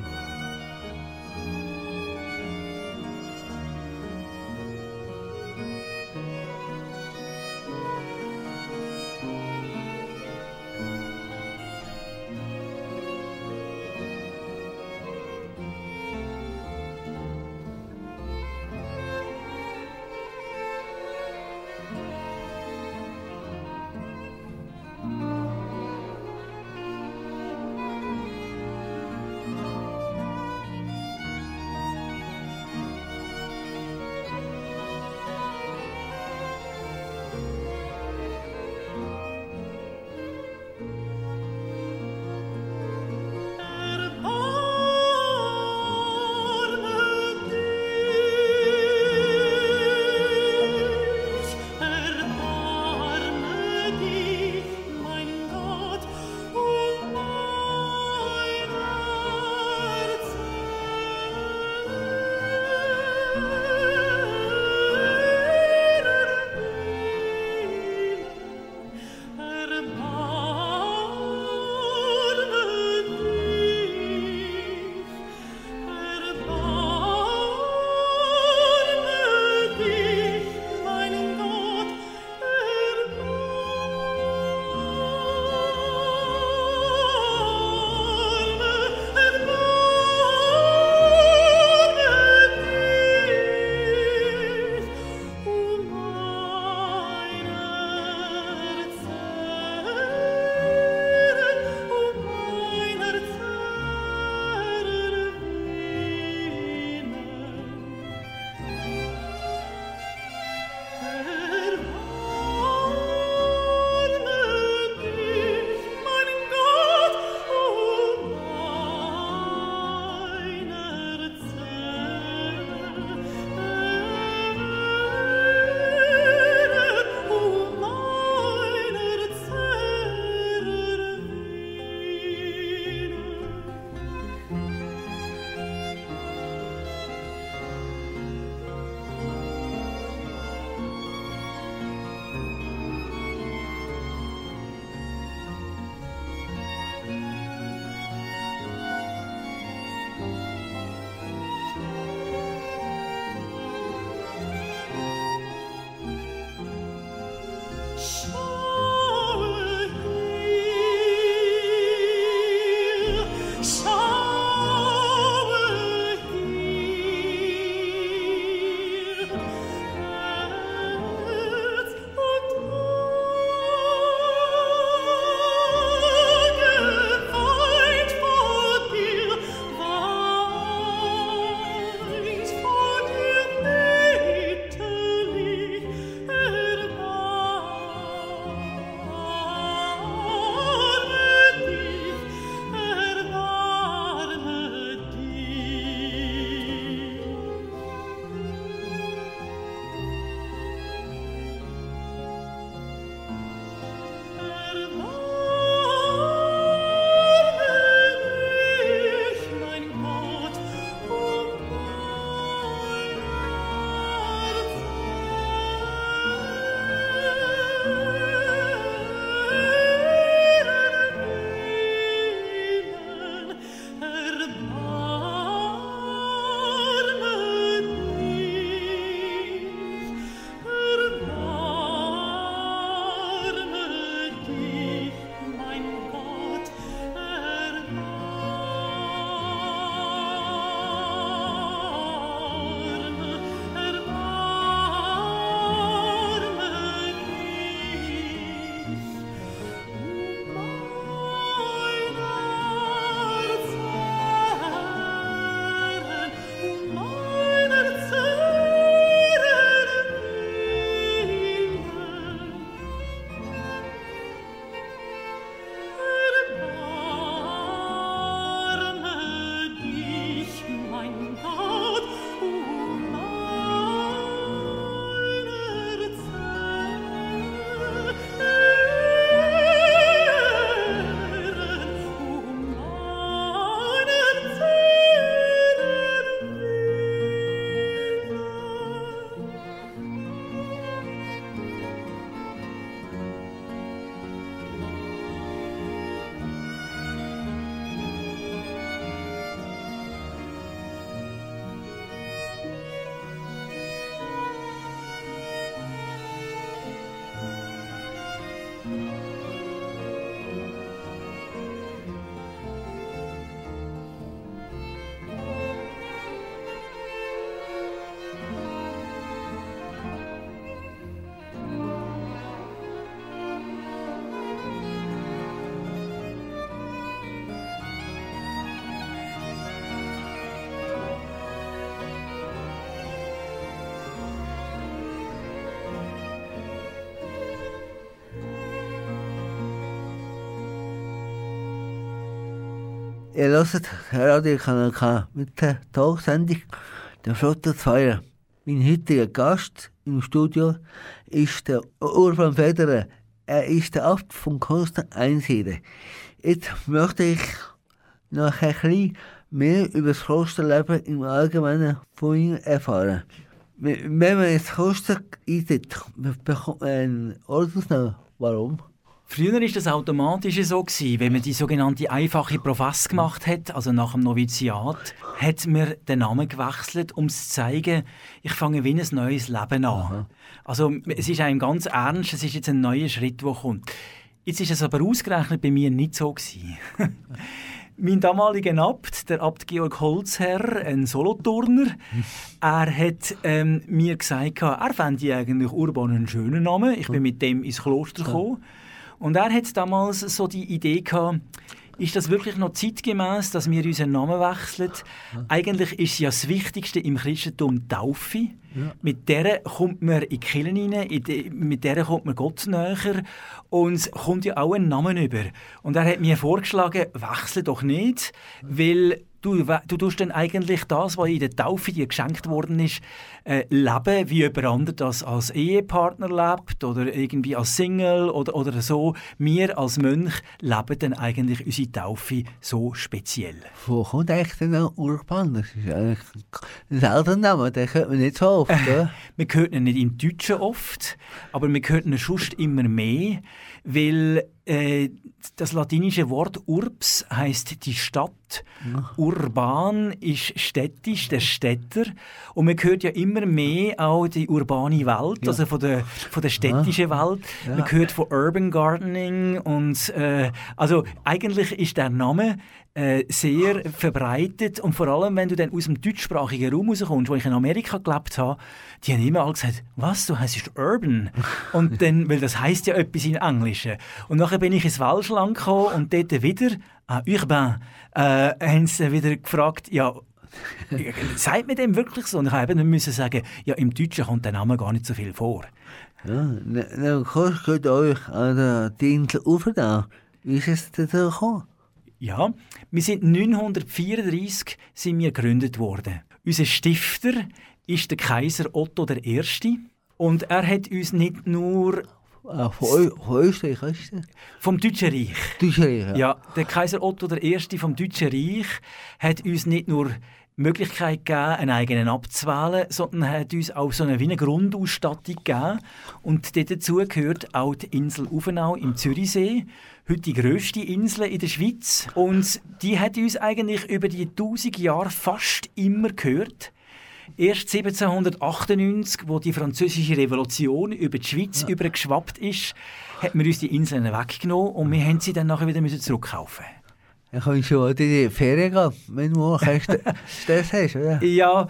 Ihr hört Radio K mit der Talksendung «Der Flotte Feier». Mein heutiger Gast im Studio ist der Urban Federer. Er ist der Abt von Kloster Einsiedeln. Jetzt möchte ich noch ein bisschen mehr über das Klosterleben im Allgemeinen von ihm erfahren. Wenn man ins Kloster eintritt, bekommt man einen Ordensnamen. Warum? Früher war das automatisch so, gewesen, wenn man die sogenannte einfache Profess gemacht hat, also nach dem Noviziat, hat man den Namen gewechselt, um zu zeigen, ich fange wie ein neues Leben an. Aha. Also es ist einem ganz ernst, es ist jetzt ein neuer Schritt, der kommt. Jetzt ist es aber ausgerechnet bei mir nicht so gewesen. (laughs) mein damaliger Abt, der Abt Georg Holzherr, ein Soloturner, er hat ähm, mir gesagt, er fände eigentlich Urban einen schönen Namen. Ich bin mit dem ins Kloster gekommen. Und er hat damals so die Idee gehabt, ist das wirklich noch zeitgemäß, dass wir unseren Namen wechseln? Eigentlich ist ja das Wichtigste im Christentum Taufe. Ja. Mit der kommt man in die Kirche rein, mit der kommt man Gott näher und es kommt ja auch ein Namen über. Und er hat mir vorgeschlagen, wechsle doch nicht, weil Du, du tust dann eigentlich das, was in der Taufe dir geschenkt worden ist, äh, leben, wie jemand anderes das als Ehepartner lebt oder irgendwie als Single oder, oder so. Wir als Mönch leben dann eigentlich unsere Taufe so speziell. Wo kommt eigentlich denn Urban? Das ist eigentlich ein seltener Name, den hört man nicht so oft. (laughs) Äh, man hört ihn nicht im Deutschen oft, aber man hört ihn sonst immer mehr, weil äh, das latinische Wort urbs heißt die Stadt. Ja. Urban ist städtisch, der Städter. Und man hört ja immer mehr auch die urbane Welt, ja. also von der, von der städtischen ja. Welt. Man hört von Urban Gardening und äh, also eigentlich ist der Name äh, sehr verbreitet und vor allem, wenn du dann aus dem deutschsprachigen Raum rauskommst, wo ich in Amerika gelebt habe, die haben immer alle gesagt, was, du heißt Urban? (laughs) und dann, weil das heißt ja etwas in Englisch. Und nachher bin ich ins Welschland gekommen und dort wieder, ah, Urban, äh, haben sie wieder gefragt, ja, (laughs) Sagt mir dem wirklich so? Und ich habe müssen sagen, ja, im Deutschen kommt der Name gar nicht so viel vor. Ja, dann kostet euch an der Insel Uferdau. Wie ist es dazu gekommen? Ja, wir sind 934 sind wir gegründet worden. Unser Stifter ist der Kaiser Otto I. Und er hat uns nicht nur Ah, von, Österreich? Vom Deutschen Reich. Deutschen Reich, ja. ja. Der Kaiser Otto I. vom Deutschen Reich hat uns nicht nur Möglichkeit gegeben, einen eigenen abzuwählen, sondern hat uns auch so eine, wie eine Grundausstattung gegeben. Und dazu gehört auch die Insel Uvenau im Zürichsee, heute die grösste Insel in der Schweiz. Und die hat uns eigentlich über die 1000 Jahre fast immer gehört. Erst 1798, wo die französische Revolution über die Schweiz ja. übergeschwappt ist, hat man uns die Inseln weggenommen und wir haben sie dann nachher wieder zurückkaufen dann kannst du in die Ferien gehen, wenn du (laughs) Stress hast, oder? Ja,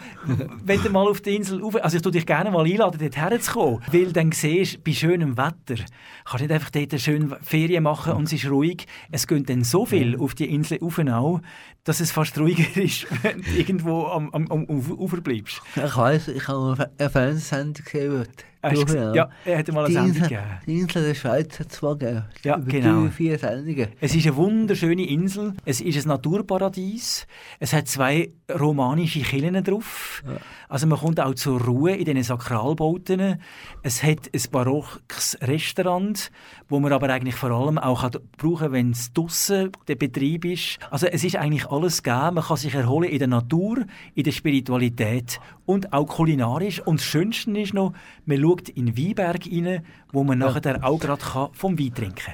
wenn du mal auf die Insel rauf... Also ich würde dich gerne mal einladen, dort herzukommen. Weil dann siehst bei schönem Wetter kannst du nicht einfach dort eine schöne Ferien machen und es ist ruhig. Es gehen dann so viel auf die Insel rauf dass es fast ruhiger (laughs) ist, wenn du irgendwo am, am, am Ufer bleibst. Ich weiss, ich habe eine Fernsehsendung gesehen, Hast ja. ja, er hat mal eine Sendung gegeben. Die Insel der Schweiz hat es mal gegeben. Ja, Über genau. vier Sendungen. Es ist eine wunderschöne Insel. Es ist ein Naturparadies. Es hat zwei romanische Kirchen drauf. Ja. Also man kommt auch zur Ruhe in diesen Sakralbauten. Es hat ein barockes Restaurant, wo man aber eigentlich vor allem auch brauchen kann, wenn es draussen der Betrieb ist. Also es ist eigentlich alles gegeben. Man kann sich erholen in der Natur, in der Spiritualität und auch kulinarisch. Und das Schönste ist noch, man schaut in den Weinberg rein, wo man ja. nachher auch gerade vom Wein trinken kann.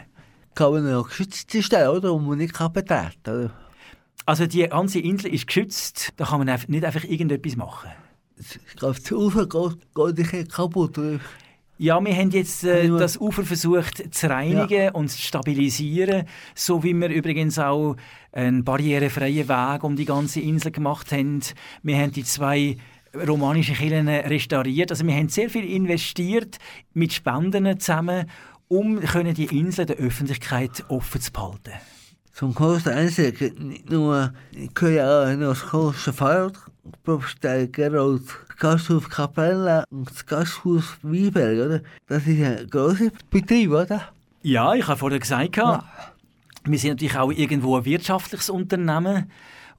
Kann man noch geschützte Stellen, oder? Wo man nicht betreten kann. Also die ganze Insel ist geschützt, da kann man nicht einfach irgendetwas machen. Ich glaube, das Ufer geht, geht kaputt. Oder? Ja, wir haben jetzt äh, das Ufer versucht zu reinigen ja. und zu stabilisieren, so wie wir übrigens auch einen barrierefreien Weg um die ganze Insel gemacht haben. Wir haben die zwei romanischen Kirchen restauriert. Also wir haben sehr viel investiert mit Spenden zusammen, um die Insel der Öffentlichkeit offen zu behalten. Zum Kloster Einsegg nicht nur, ja auch noch das Kloster Feiert, Propstei Gerold, das Gasthaus Kapelle und das Gasthaus Weinberg, oder? Das ist ein grosser Betrieb, oder? Ja, ich habe vorher gesagt, ja. wir sind natürlich auch irgendwo ein wirtschaftliches Unternehmen.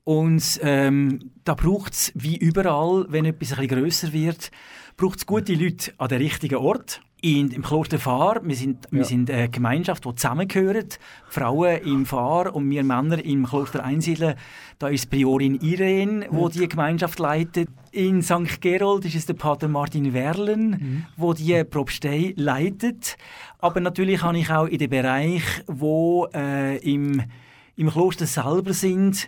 Und ähm, da braucht es, wie überall, wenn etwas ein bisschen grösser wird, braucht es gute Leute an den richtigen Ort. In, Im Kloster Fahr, wir sind, ja. wir sind eine Gemeinschaft, die zusammengehört. Frauen im Fahr und wir Männer im Kloster Einsiedeln. Da ist Priorin Irene, wo die Gemeinschaft leitet. In St. Gerold ist es der Pater Martin Werlen, mhm. wo die Propstei leitet. Aber natürlich habe ich auch in dem Bereich, wo äh, im im Kloster selber sind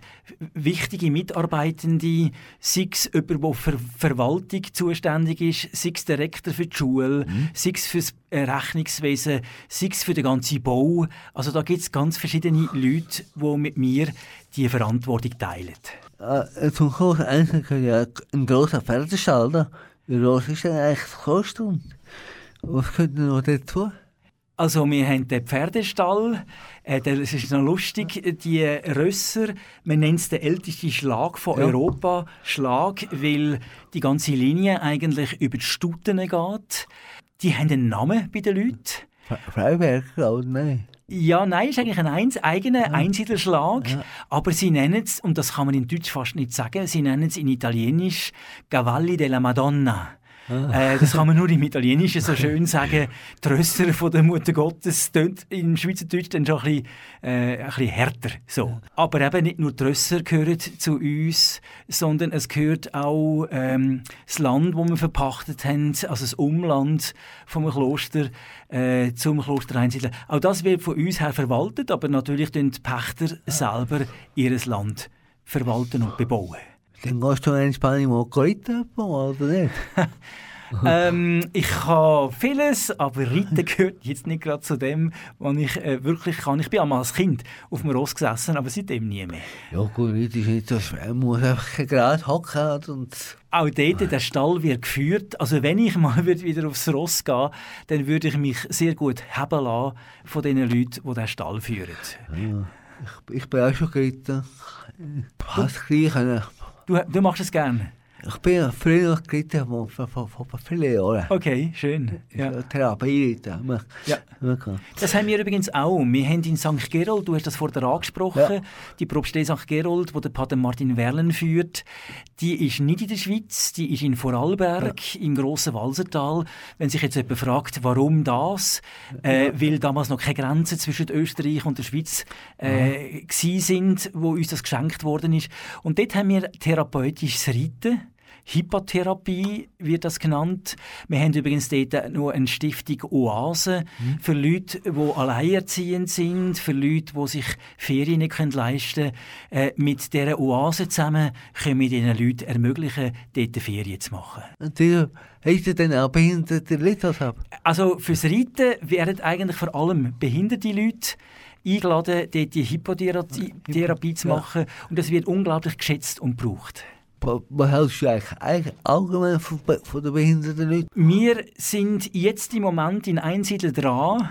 wichtige Mitarbeitende, sei es jemand, der für Verwaltung zuständig ist, sei es der Rektor für die Schule, mhm. sei es für das äh, Rechnungswesen, sei es für den ganzen Bau. Also da gibt es ganz verschiedene Leute, die mit mir diese Verantwortung teilen. Äh, zum Kloster eigentlich ja ein grosser Pferdestall. Wie groß ist denn eigentlich das Kloster? Was könnte noch dazu? Also wir haben den Pferdestall, äh, das ist noch lustig, die Rösser, man nennt es den ältesten Schlag von ja. Europa, Schlag, weil die ganze Linie eigentlich über die Stuten geht. Die haben einen Namen bei den Leuten. Freiberger, oder nein? Ja, nein, ist eigentlich ein eins, eigener ja. Einsiedlerschlag. Ja. Aber sie nennen es, und das kann man in Deutsch fast nicht sagen, sie nennen es in Italienisch Cavalli della Madonna. Ah. Äh, das kann man nur im Italienischen so schön sagen. Trösser von der Mutter Gottes tönt im Schweizerdeutsch dann schon ein bisschen, äh, ein bisschen härter. So. Aber eben nicht nur Trösser gehören zu uns, sondern es gehört auch ähm, das Land, das wir verpachtet haben, also das Umland vom Kloster äh, zum Kloster einsiedeln. Auch das wird von uns her verwaltet, aber natürlich tun die Pächter selber ihr Land verwalten und bebauen. Dann gehst du in Spanien mal reiten, oder nicht? (laughs) ähm, ich kann vieles, aber Reiten (laughs) gehört jetzt nicht gerade zu dem, was ich äh, wirklich kann. Ich bin einmal als Kind auf dem Ross gesessen, aber seitdem nie mehr. Ja gut, Reiten ist nicht so schwer, man muss einfach gerade hocken und... Auch dort, der Stall wird geführt. Also wenn ich mal (laughs) wieder aufs Ross gehe, dann würde ich mich sehr gut haben lassen von den Leuten, die den Stall führen. Ja, ich, ich bin auch schon geritten. Fast gleich Du, du machst es gerne? Ich bin früher geritten vor, vor, vor, vielen Jahren. Okay, schön. Ja. Therapie ja. Das haben wir übrigens auch. Wir haben in St. Gerold, du hast das vorher angesprochen, ja. die Propstei St. Gerold, die der Pater Martin Werlen führt, die ist nicht in der Schweiz, die ist in Vorarlberg, ja. im grossen Walsertal. Wenn sich jetzt jemand fragt, warum das, äh, weil damals noch keine Grenzen zwischen Österreich und der Schweiz äh, mhm. sind, wo uns das geschenkt worden ist. Und dort haben wir therapeutisches Reiten Hypotherapie wird das genannt. Wir haben übrigens dort noch eine Stiftung Oase mhm. für Leute, die alleinerziehend sind, für Leute, die sich Ferien nicht leisten können. Äh, mit dieser Oase zusammen können wir diesen Leuten ermöglichen, dort Ferien zu machen. Und die heißt dann auch behinderte Leute Also fürs Reiten werden eigentlich vor allem behinderte Leute eingeladen, dort die Hypotherapie zu machen. Und das wird unglaublich geschätzt und gebraucht was hältst du eigentlich allgemein von den behinderten Leuten? Wir sind jetzt im Moment in Einsiedel dran,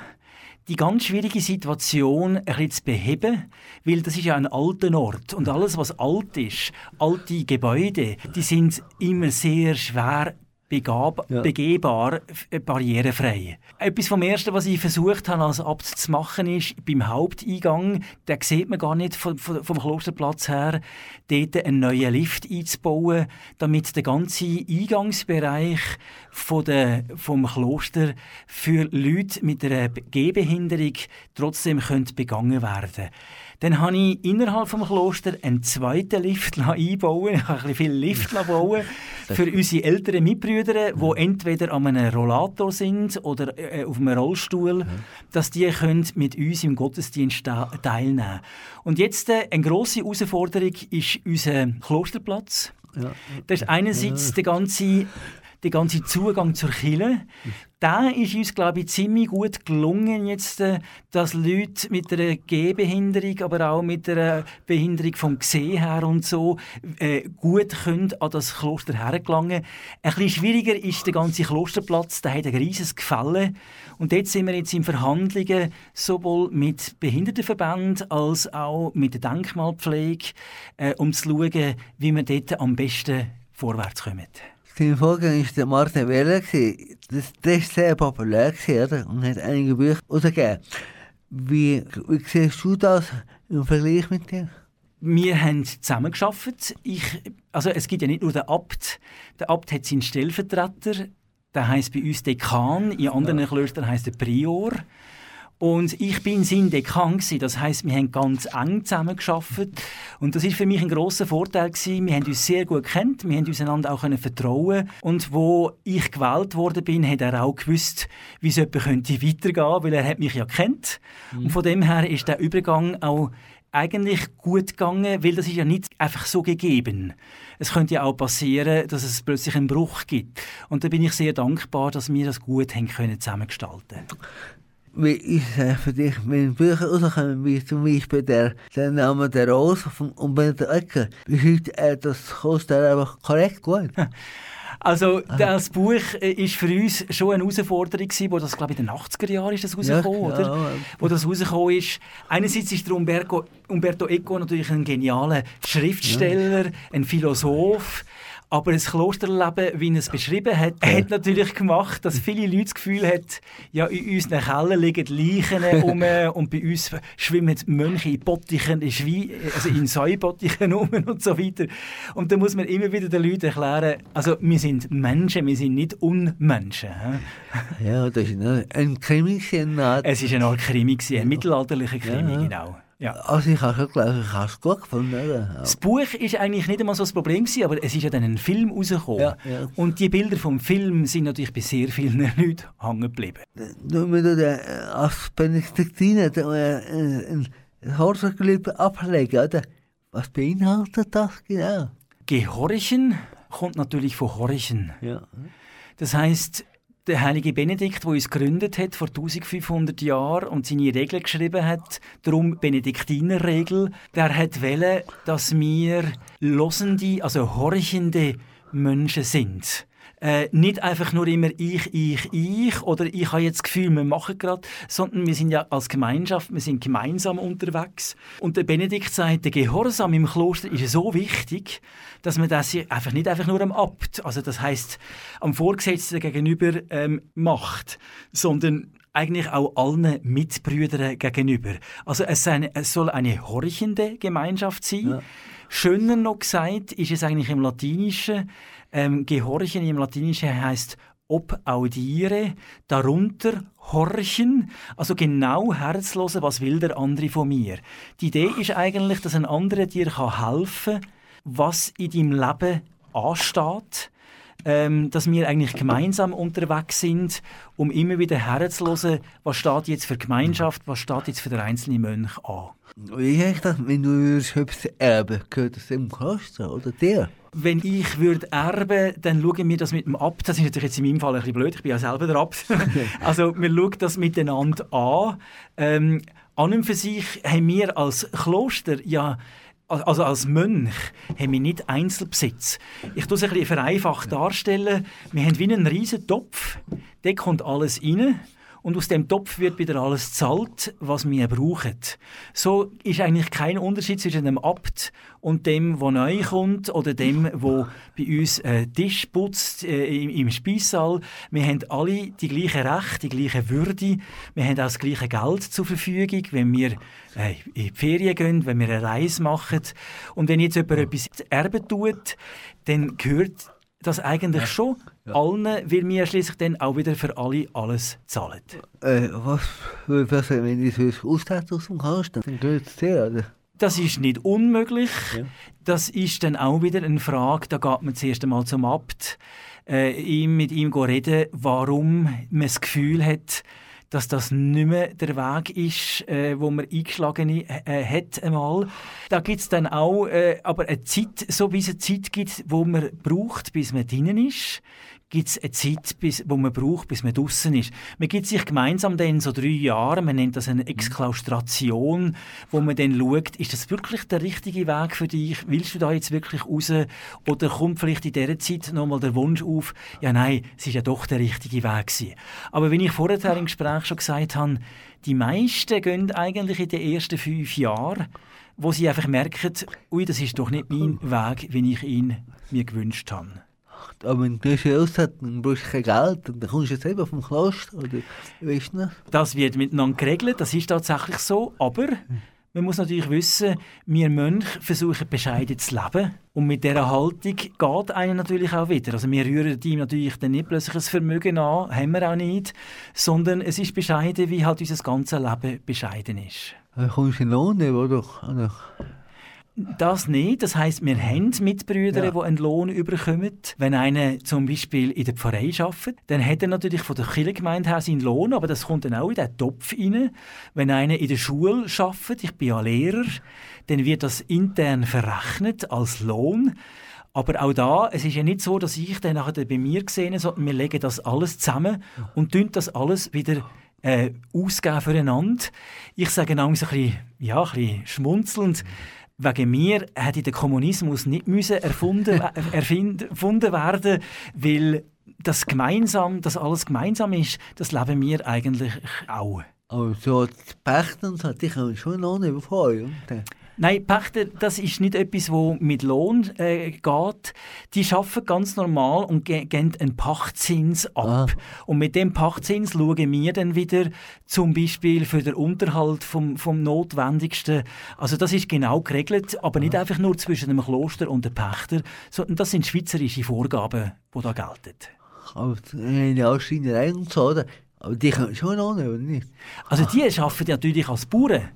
die ganz schwierige Situation ein bisschen zu beheben, weil das ist ja ein alter Ort und alles, was alt ist, alte Gebäude, die sind immer sehr schwer begab, ja. begehbar, äh, barrierefrei. Etwas vom Ersten, was ich versucht habe, als Abt zu machen, ist, beim Haupteingang, den sieht man gar nicht vom, vom Klosterplatz her, dort einen neuen Lift einzubauen, damit der ganze Eingangsbereich von der, vom Kloster für Leute mit einer Gehbehinderung trotzdem begangen werden könnte. Dann habe ich innerhalb des Klosters einen zweiten Lift (laughs) einbauen Ich (laughs) habe ein viel Lift (laughs) bauen für unsere älteren Mitbrüder, die entweder an einem Rollator sind oder äh, auf einem Rollstuhl, dass die können mit uns im Gottesdienst teilnehmen Und jetzt äh, eine grosse Herausforderung ist unser Klosterplatz. Ja. Das ist einerseits der ganze der ganze Zugang zur Kirche, da ist uns, glaube ich, ziemlich gut gelungen, jetzt, äh, dass Leute mit einer Gehbehinderung, aber auch mit einer Behinderung vom Gesehen her und so, äh, gut können an das Kloster hergelangen. Ein bisschen schwieriger ist der ganze Klosterplatz, der hat ein riesiges Gefälle. Und dort sind wir jetzt in Verhandlungen sowohl mit Behindertenverbänden als auch mit der Denkmalpflege, äh, um zu schauen, wie wir dort am besten vorwärts kommen. Sein Vorgänger war der Martin Weller. Das, das war sehr populär oder? und hat einige Bücher herausgegeben. Wie, wie siehst du das im Vergleich mit dir? Wir haben zusammengearbeitet. Ich, also es gibt ja nicht nur den Abt. Der Abt hat seinen Stellvertreter, der heißt bei uns Dekan, in anderen ja. Klöstern heißt er Prior. Und ich bin sein Dekan gewesen. Das heißt, wir haben ganz eng zusammengearbeitet. Und das ist für mich ein großer Vorteil gewesen. Wir haben uns sehr gut kennt. Wir haben uns einander auch können vertrauen. Und wo ich gewählt worden bin, hat er auch gewusst, wie es jemand könnte weitergehen, weil er hat mich ja kennt. Mhm. Und von dem her ist der Übergang auch eigentlich gut gegangen, weil das ist ja nicht einfach so gegeben. Es könnte ja auch passieren, dass es plötzlich einen Bruch gibt. Und da bin ich sehr dankbar, dass wir das gut haben können zusammengestalten wie ist es für dich, wenn Bücher rauskommen, wie zum Beispiel der, der Name der Rose von Umberto Ecker, beschreibt er das kostet einfach korrekt gut? (laughs) Also das Buch äh, ist für uns schon eine Herausforderung gewesen, wo das glaube ich in den 80er Jahren ist das rausgekommen, ja, oder? Ja. Wo das rausgekommen ist. Einerseits ist der Umberto, Umberto Eco natürlich ein genialer Schriftsteller, ja. ein Philosoph, aber das Klosterleben, wie er es beschrieben hat, ja. hat natürlich gemacht, dass viele Leute das Gefühl haben, ja, in unseren Kellern liegen Leichen (laughs) um und bei uns schwimmen Mönche in Bottichen, in, Schwie also in Säubottichen um und so weiter. Und da muss man immer wieder den Leuten erklären, also wir sind Menschen, wir sind nicht Unmenschen. Ja, das ist ein Krimi. Es ist eine Art Krimi, ein mittelalterlicher Krimi, ja. genau. Ja. Also ich habe glaube ich habe es gut gefunden. Oder? Das Buch ist eigentlich nicht einmal so das Problem gewesen, aber es ist ja dann ein Film rausgekommen. Ja, ja. Und die Bilder vom Film sind natürlich bei sehr vielen (laughs) Leuten hängen geblieben. Nur wenn du als Benediktiner ein Horsengelübde ablegen, oder? Was beinhaltet das genau? Gehorchen kommt natürlich von Horchen. Ja. Das heißt, der heilige Benedikt, der uns gegründet hat vor 1500 Jahren und seine Regeln geschrieben hat, darum Benediktinerregel, der hat wollen, dass wir losende, also horchende Menschen sind. Äh, nicht einfach nur immer ich, ich, ich oder ich habe jetzt das Gefühl, wir machen gerade, sondern wir sind ja als Gemeinschaft, wir sind gemeinsam unterwegs. Und der Benedikt sagt, der Gehorsam im Kloster ist so wichtig, dass man das einfach nicht einfach nur am Abt, also das heißt am Vorgesetzten gegenüber ähm, macht, sondern eigentlich auch allen Mitbrüdern gegenüber. Also es, eine, es soll eine horchende Gemeinschaft sein. Ja. Schöner noch gesagt ist es eigentlich im Latinischen, ähm, Gehorchen im Latinischen heißt ob audiere, darunter horchen, also genau herzlosen, was will der andere von mir. Die Idee ist eigentlich, dass ein anderer dir helfen kann, was in deinem Leben ansteht, ähm, dass wir eigentlich gemeinsam unterwegs sind, um immer wieder herzuhören, was steht jetzt für Gemeinschaft, was steht jetzt für den einzelnen Mönch an. Wie ist das, wenn du etwas erben gehört das dem Kloster oder dir? Wenn ich würde erben, dann schauen wir das mit dem Abt. Das ist natürlich jetzt in meinem Fall ein bisschen blöd, ich bin ja selber der Abt. (laughs) also wir schauen das miteinander an. Ähm, an und für sich haben wir als Kloster ja also als Mönch haben wir nicht Einzelbesitz. Ich tue es ein bisschen vereinfacht darstellen. Wir haben wie einen riesen Topf, da kommt alles rein und aus dem Topf wird wieder alles zahlt, was wir brauchen. So ist eigentlich kein Unterschied zwischen dem Abt und dem, der neu kommt oder dem, der bei uns äh, Tisch putzt äh, im, im Speissaal. Wir haben alle die gleichen Rechte, die gleiche Würde. Wir haben auch das gleiche Geld zur Verfügung, wenn wir äh, in die Ferien gehen, wenn wir eine Reise machen. Und wenn jetzt jemand etwas erben tut, dann gehört das eigentlich schon ja. allen, weil wir schließlich dann auch wieder für alle alles zahlen. Äh, was, was wenn ich es austeile aus dem Kasten, dann gehört es dir, oder? Das ist nicht unmöglich. Ja. Das ist dann auch wieder eine Frage, da geht man zuerst einmal zum Abt, äh, ihm, mit ihm reden, warum man das Gefühl hat, dass das nicht mehr der Weg ist, äh, wo man eingeschlagen äh, hat einmal. Da gibt es dann auch äh, aber eine Zeit, so wie es eine Zeit gibt, wo man braucht, bis man drinnen ist, gibt es eine Zeit, bis, wo man braucht, bis man draußen ist. Man gibt sich gemeinsam dann so drei Jahre, man nennt das eine Exklaustration, wo man dann schaut, ist das wirklich der richtige Weg für dich? Willst du da jetzt wirklich raus? Oder kommt vielleicht in dieser Zeit nochmal der Wunsch auf, ja nein, es ist ja doch der richtige Weg gewesen. Aber wenn ich vorher im Gespräch schon gesagt habe, die meisten gehen eigentlich in den ersten fünf Jahren, wo sie einfach merken, ui, das ist doch nicht mein Weg, wie ich ihn mir gewünscht habe. Aber wenn du Schild hast, dann brauchst du kein Geld und dann kommst du selber vom Kloster, oder weißt du nicht? Das wird miteinander geregelt, das ist tatsächlich so, aber man muss natürlich wissen, wir Mönche versuchen bescheiden zu leben und mit dieser Haltung geht einer natürlich auch wieder. Also wir rühren ihm natürlich dann nicht plötzlich ein Vermögen an, haben wir auch nicht, sondern es ist bescheiden, wie halt unser ganzes Leben bescheiden ist. Dann kommst du in Lohn oder? Das nicht. Das heisst, wir haben Mitbrüder, Ja. die einen Lohn überkommen. Wenn einer zum Beispiel in der Pfarrei arbeitet, dann hat er natürlich von der Kirchengemeinde her seinen Lohn, aber das kommt dann auch in den Topf rein. Wenn einer in der Schule arbeitet, ich bin ja Lehrer, dann wird das intern verrechnet als Lohn. Aber auch da, es ist ja nicht so, dass ich dann nachher bei mir sehe, sondern wir legen das alles zusammen und tun das alles wieder äh, ausgeben füreinander. Ich sage manchmal ein bisschen, ja, ein bisschen schmunzelnd, wegen mir hätte der Kommunismus nicht müssen erfunden, (laughs) erfind- erfunden werden, weil das gemeinsam, das alles gemeinsam ist, das leben wir eigentlich auch. aber so und so, die kommen schon Lohn über vorher. Nein, Pächter, das ist nicht etwas, wo mit Lohn äh, geht. Die arbeiten ganz normal und ge geben einen Pachtzins ab. Ah. Und mit dem Pachtzins schauen wir dann wieder zum Beispiel für den Unterhalt vom, vom Notwendigsten. Also das ist genau geregelt, aber nicht einfach nur zwischen dem Kloster und dem Pächter, sondern das sind schweizerische Vorgaben, die da gelten. aber in der Ausschreinerei und so, oder? Aber die kommen schon Lohn über, nicht? Also die arbeiten natürlich als Bauern.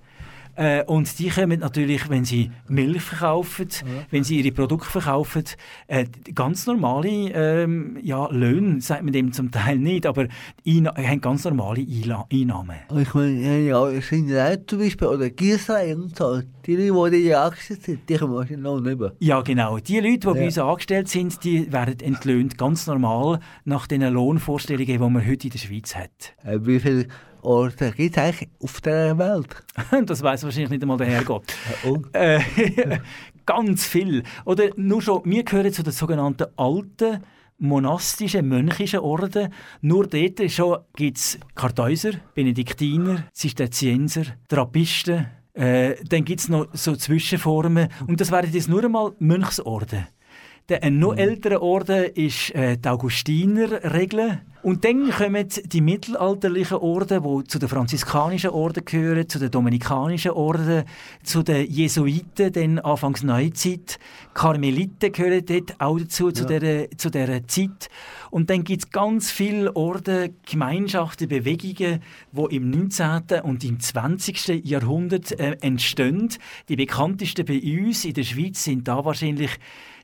Äh, und die kommen natürlich, wenn sie Milch verkaufen, wenn sie ihre Produkte verkaufen, äh, ganz normale ähm, ja, Löhne, sagt man dem zum Teil nicht, aber Einna haben ganz normale Einla Einnahmen. Ich meine, in der Ausschreinerei zum Beispiel, oder Gießerei und so, die Leute, die in angestellt sind, die kommen in Lohn über. Ja, genau. Die Leute, die bei Ja. uns angestellt sind, die werden entlöhnt, ganz normal, nach den Lohnvorstellungen, die man heute in der Schweiz hat. Äh, wie viele Orte gibt es eigentlich auf der Welt? (laughs) das weiß wahrscheinlich nicht einmal der Herrgott. (laughs) Äh, (laughs) ganz viel. Oder nur schon, wir gehören zu den sogenannten alten monastischen, mönchischen Orden. Nur dort gibt es Kartäuser, Benediktiner, Zisterzienser, Trappisten. Äh, dann gibt es noch so Zwischenformen. Und das wären jetzt nur einmal Mönchsorden. Der, ein noch älterer Orden ist äh, die Augustinerregel. Und dann kommen die mittelalterlichen Orden, die zu den franziskanischen Orden gehören, zu den dominikanischen Orden, zu den Jesuiten, dann Anfangs Neuzeit. Karmeliten gehören dort auch dazu, zu, Ja. dieser, zu dieser Zeit. Und dann gibt es ganz viele Orden, Gemeinschaften, Bewegungen, die im 19. und im 20. Jahrhundert äh, entstehen. Die bekanntesten bei uns in der Schweiz sind da wahrscheinlich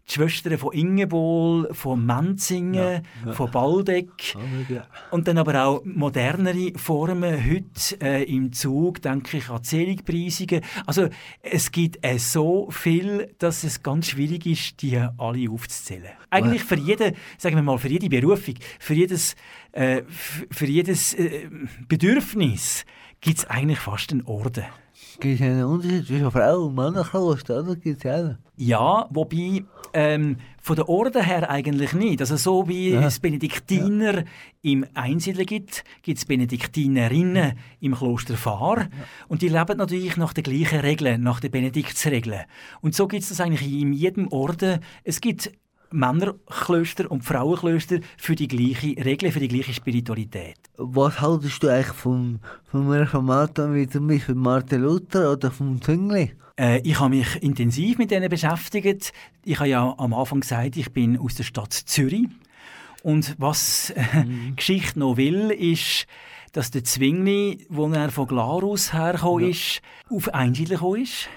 die Schwestern von Ingewohl, von Menzingen, Ja, von Baldeck. ja. Und dann aber auch modernere Formen heute äh, im Zug, denke ich an Zählungspreisungen. Also es gibt äh, so viel, dass es ganz schwierig ist, die alle aufzuzählen. Eigentlich für jede, sagen wir mal, für jede Berufung, für jedes, äh, für jedes äh, Bedürfnis gibt es eigentlich fast einen Orden. Gibt es einen Unterschied zwischen Frau und Männerkloster, oder? Gibt es auch. Ja, wobei ähm, von der Orden her eigentlich nicht. Also so wie Ja. es Benediktiner im Einzelnen gibt, gibt es Benediktinerinnen im Kloster Fahr. Und die leben natürlich nach den gleichen Regeln, nach den Benediktsregeln. Und so gibt es das eigentlich in jedem Orden. Es gibt Männerklöster und Frauenklöster für die gleiche Regel, für die gleiche Spiritualität. Was haltest du eigentlich vom, vom Reformator wie zum Beispiel Martin Luther oder vom Zwingli? Äh, ich habe mich intensiv mit denen beschäftigt. Ich habe ja am Anfang gesagt, ich bin aus der Stadt Zürich. Und was äh, (laughs) Geschichte noch will, ist, dass der Zwingli, wo er von Glarus hergekommen ist, auf Einsiedeln gekommen ist.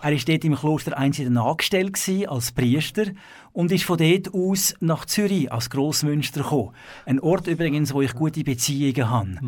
Er war dort im Kloster Einsiedeln angestellt gewesen, als Priester und ist von dort aus nach Zürich als Grossmünster gekommen. Ein Ort übrigens, wo ich gute Beziehungen habe.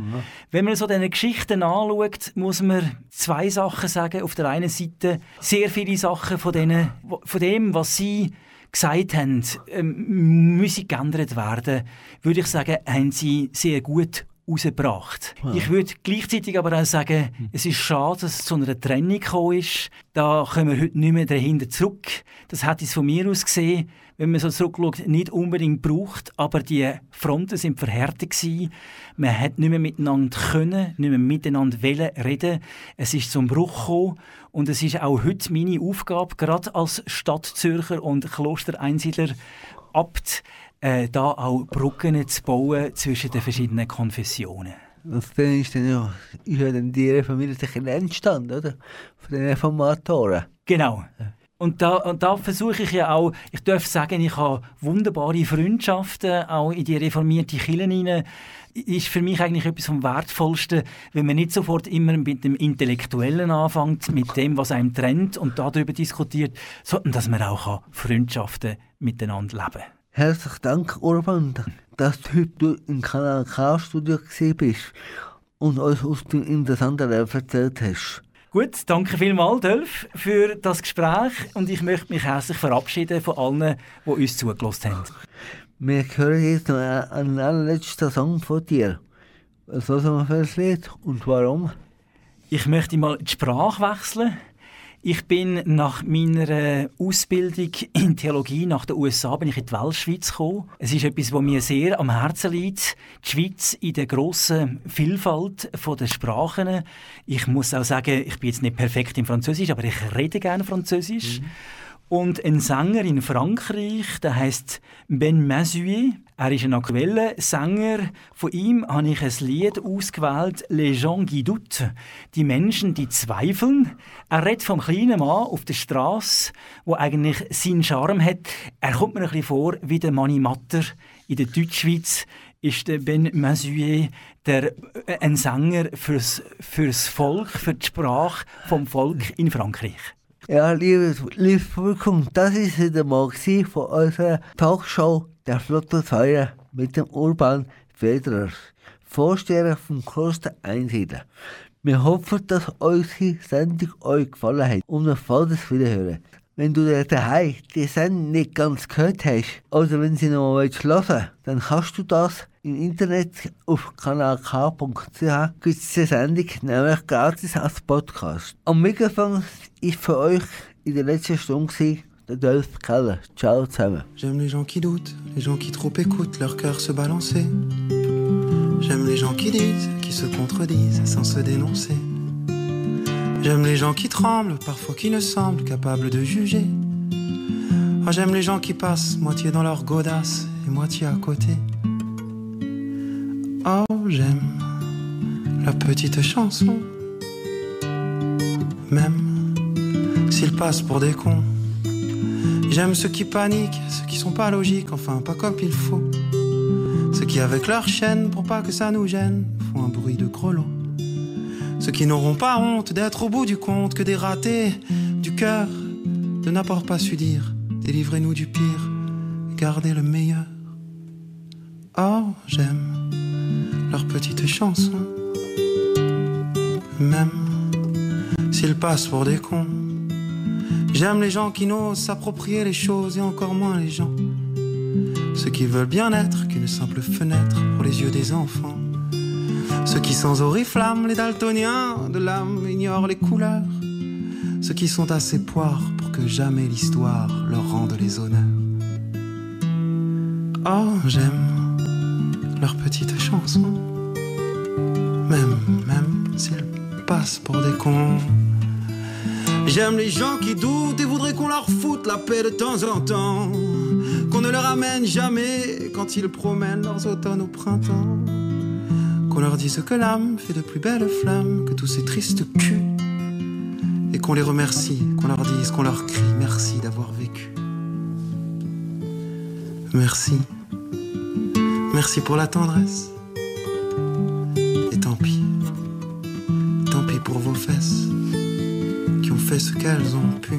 Wenn man so diese Geschichten anschaut, muss man zwei Sachen sagen. Auf der einen Seite sehr viele Sachen von, denen, von dem, was sie gesagt haben, ähm, müssen geändert werden, würde ich sagen, haben sie sehr gut rausgebracht. Ich würde gleichzeitig aber auch sagen, es ist schade, dass es zu einer Trennung gekommen ist. Da kommen wir heute nicht mehr dahinter zurück. Das hätte es von mir aus gesehen, wenn man so zurückschaut, nicht unbedingt braucht, aber die Fronten sind verhärtet gewesen. Man hat nicht mehr miteinander können, nicht mehr miteinander wollen reden. Es ist zum Bruch gekommen und es ist auch heute meine Aufgabe, gerade als Stadtzürcher und Klostereinsiedler, Abt, äh, da auch Brücken zu bauen zwischen den verschiedenen Konfessionen. Und dann ist dann ja, ist ja dann die entstanden, oder? Von den Reformatoren. Genau. Und da, und da versuche ich ja auch, ich darf sagen, ich habe wunderbare Freundschaften auch in die reformierte Kirche hinein. Ist für mich eigentlich etwas vom Wertvollsten, wenn man nicht sofort immer mit dem Intellektuellen anfängt, mit dem, was einem trennt und darüber diskutiert, sondern dass man auch Freundschaften miteinander leben kann. Herzlichen Dank, Urban, dass du heute im Kanal K-Studio bist und uns aus dem interessanten Leben erzählt hast. Gut, danke vielmals, Dolf, für das Gespräch und ich möchte mich herzlich verabschieden von allen, die uns zugelassen haben. Wir hören jetzt noch einen allerletzten Song von dir. Was ist das für ein Lied und warum? Ich möchte mal die Sprache wechseln. Ich bin nach meiner Ausbildung in Theologie nach den USA bin ich in die Weltschweiz gekommen. Es ist etwas, was mir sehr am Herzen liegt. Die Schweiz in der grossen Vielfalt der Sprachen. Ich muss auch sagen, ich bin jetzt nicht perfekt im Französisch, aber ich rede gerne Französisch. Mhm. Und ein Sänger in Frankreich, der heißt Ben Mazuet. Er ist ein aktueller Sänger. Von ihm habe ich ein Lied ausgewählt, Les gens qui doutent. Die Menschen, die zweifeln. Er redet vom kleinen Mann auf der Straße, wo eigentlich seinen Charme hat. Er kommt mir ein bisschen vor wie der Manni Matter in der Deutschschweiz ist der Ben Mazuet der, äh, ein Sänger fürs, fürs Volk, für die Sprache vom Volk in Frankreich. Ja, liebes, liebes Publikum, das ist wieder mal von unserer Talkshow der Flotte Feier mit dem Urban Federer, Vorsteher vom Kloster Einsiedler. Wir hoffen, dass unsere Sendung euch gefallen hat und wir das Wiederhören. Wenn du daheim die Sendung nicht ganz gehört hast oder wenn sie noch mal willst, dann kannst du das im Internet auf kanalk.ch gibt es die Sendung nämlich gratis als Podcast. Am Mikrofon ist für euch in der letzten Stunde der Dolph Keller. Ciao zusammen. J'aime les gens qui doutent, les gens qui trop écoutent leur cœur se balancer. J'aime les gens qui disent, qui se contredisent sans se dénoncer. J'aime les gens qui tremblent, parfois qui ne semblent capables de juger. Oh, j'aime les gens qui passent moitié dans leur godasse et moitié à côté. Oh, j'aime la petite chanson, même s'ils passent pour des cons. J'aime ceux qui paniquent, ceux qui sont pas logiques, enfin pas comme il faut. Ceux qui, avec leur chaîne, pour pas que ça nous gêne, font un bruit de grelot. Ceux qui n'auront pas honte d'être au bout du compte que des ratés du cœur, de n'avoir pas su dire, délivrez-nous du pire, gardez le meilleur. Oh, j'aime leurs petites chansons. Même s'ils passent pour des cons. J'aime les gens qui n'osent s'approprier les choses et encore moins les gens. Ceux qui veulent bien être qu'une simple fenêtre pour les yeux des enfants. Ceux qui sans oriflamme, les daltoniens de l'âme, ignorent les couleurs. Ceux qui sont assez poires pour que jamais l'histoire leur rende les honneurs. Oh, j'aime leurs petites chansons. Même, même s'ils passent pour des cons. J'aime les gens qui doutent et voudraient qu'on leur foute la paix de temps en temps. Qu'on ne leur amène jamais quand ils promènent leurs automnes au printemps. Qu'on leur dise que l'âme fait de plus belles flammes que tous ces tristes culs. Et qu'on les remercie, qu'on leur dise, qu'on leur crie merci d'avoir vécu. Merci. Merci pour la tendresse. Et tant pis, tant pis pour vos fesses qui ont fait ce qu'elles ont pu.